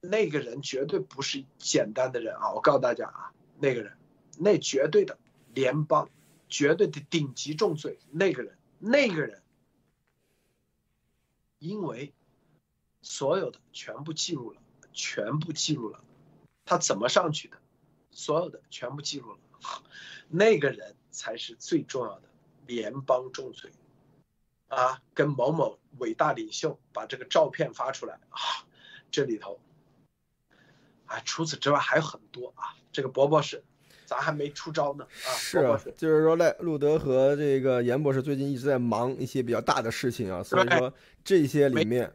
那个人绝对不是简单的人啊！我告诉大家啊，那个人，那绝对的联邦，绝对的顶级重罪。那个人，那个人，因为所有的全部记录了，全部记录了，他怎么上去的，所有的全部记录了。那个人才是最重要的联邦重罪啊！跟某某伟大领袖把这个照片发出来啊，这里头。啊，除此之外还有很多啊，这个博博士，咱还没出招呢啊。是啊，就是说赖路德和这个严博士最近一直在忙一些比较大的事情啊，所以说这些里面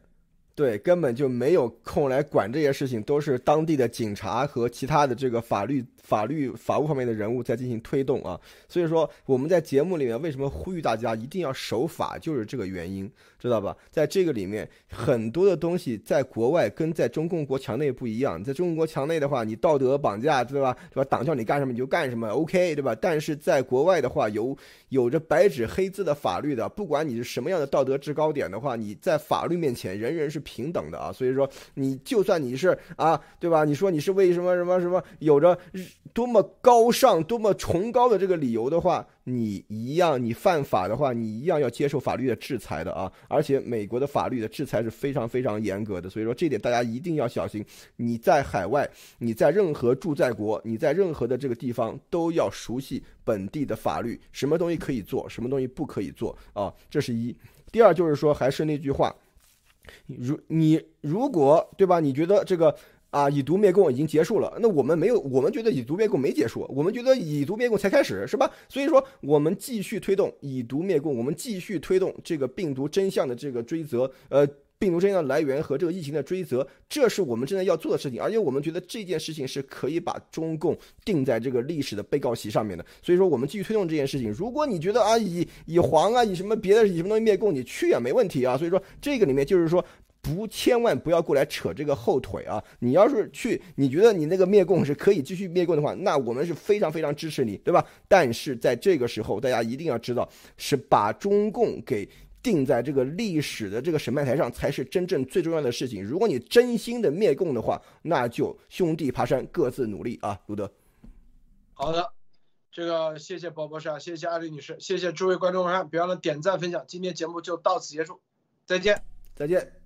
对，根本就没有空来管这些事情，都是当地的警察和其他的这个法律、法律、法务方面的人物在进行推动啊。所以说，我们在节目里面为什么呼吁大家一定要守法，就是这个原因，知道吧？在这个里面，很多的东西在国外跟在中共国墙内不一样。在中共国墙内的话，你道德绑架，对吧？对吧？党叫你干什么你就干什么，OK，对吧？但是在国外的话，有有着白纸黑字的法律的，不管你是什么样的道德制高点的话，你在法律面前，人人是。平等的啊，所以说你就算你是啊，对吧？你说你是为什么什么什么有着多么高尚、多么崇高的这个理由的话，你一样，你犯法的话，你一样要接受法律的制裁的啊！而且美国的法律的制裁是非常非常严格的，所以说这点大家一定要小心。你在海外，你在任何住在国，你在任何的这个地方都要熟悉本地的法律，什么东西可以做，什么东西不可以做啊！这是一。第二就是说，还是那句话。如你如果对吧？你觉得这个啊以毒灭共已经结束了？那我们没有，我们觉得以毒灭共没结束，我们觉得以毒灭共才开始，是吧？所以说我们继续推动以毒灭共，我们继续推动这个病毒真相的这个追责，呃。病毒真相的来源和这个疫情的追责，这是我们正在要做的事情，而且我们觉得这件事情是可以把中共定在这个历史的被告席上面的。所以说，我们继续推动这件事情。如果你觉得啊，以以黄啊，以什么别的以什么东西灭共，你去也，没问题啊。所以说，这个里面就是说，不，千万不要过来扯这个后腿啊。你要是去，你觉得你那个灭共是可以继续灭共的话，那我们是非常非常支持你，对吧？但是在这个时候，大家一定要知道，是把中共给。定在这个历史的这个审判台上，才是真正最重要的事情。如果你真心的灭共的话，那就兄弟爬山，各自努力啊！卢德，好的，这个谢谢宝博士，谢谢阿丽女士，谢谢诸位观众朋友，别忘了点赞分享。今天节目就到此结束，再见，再见。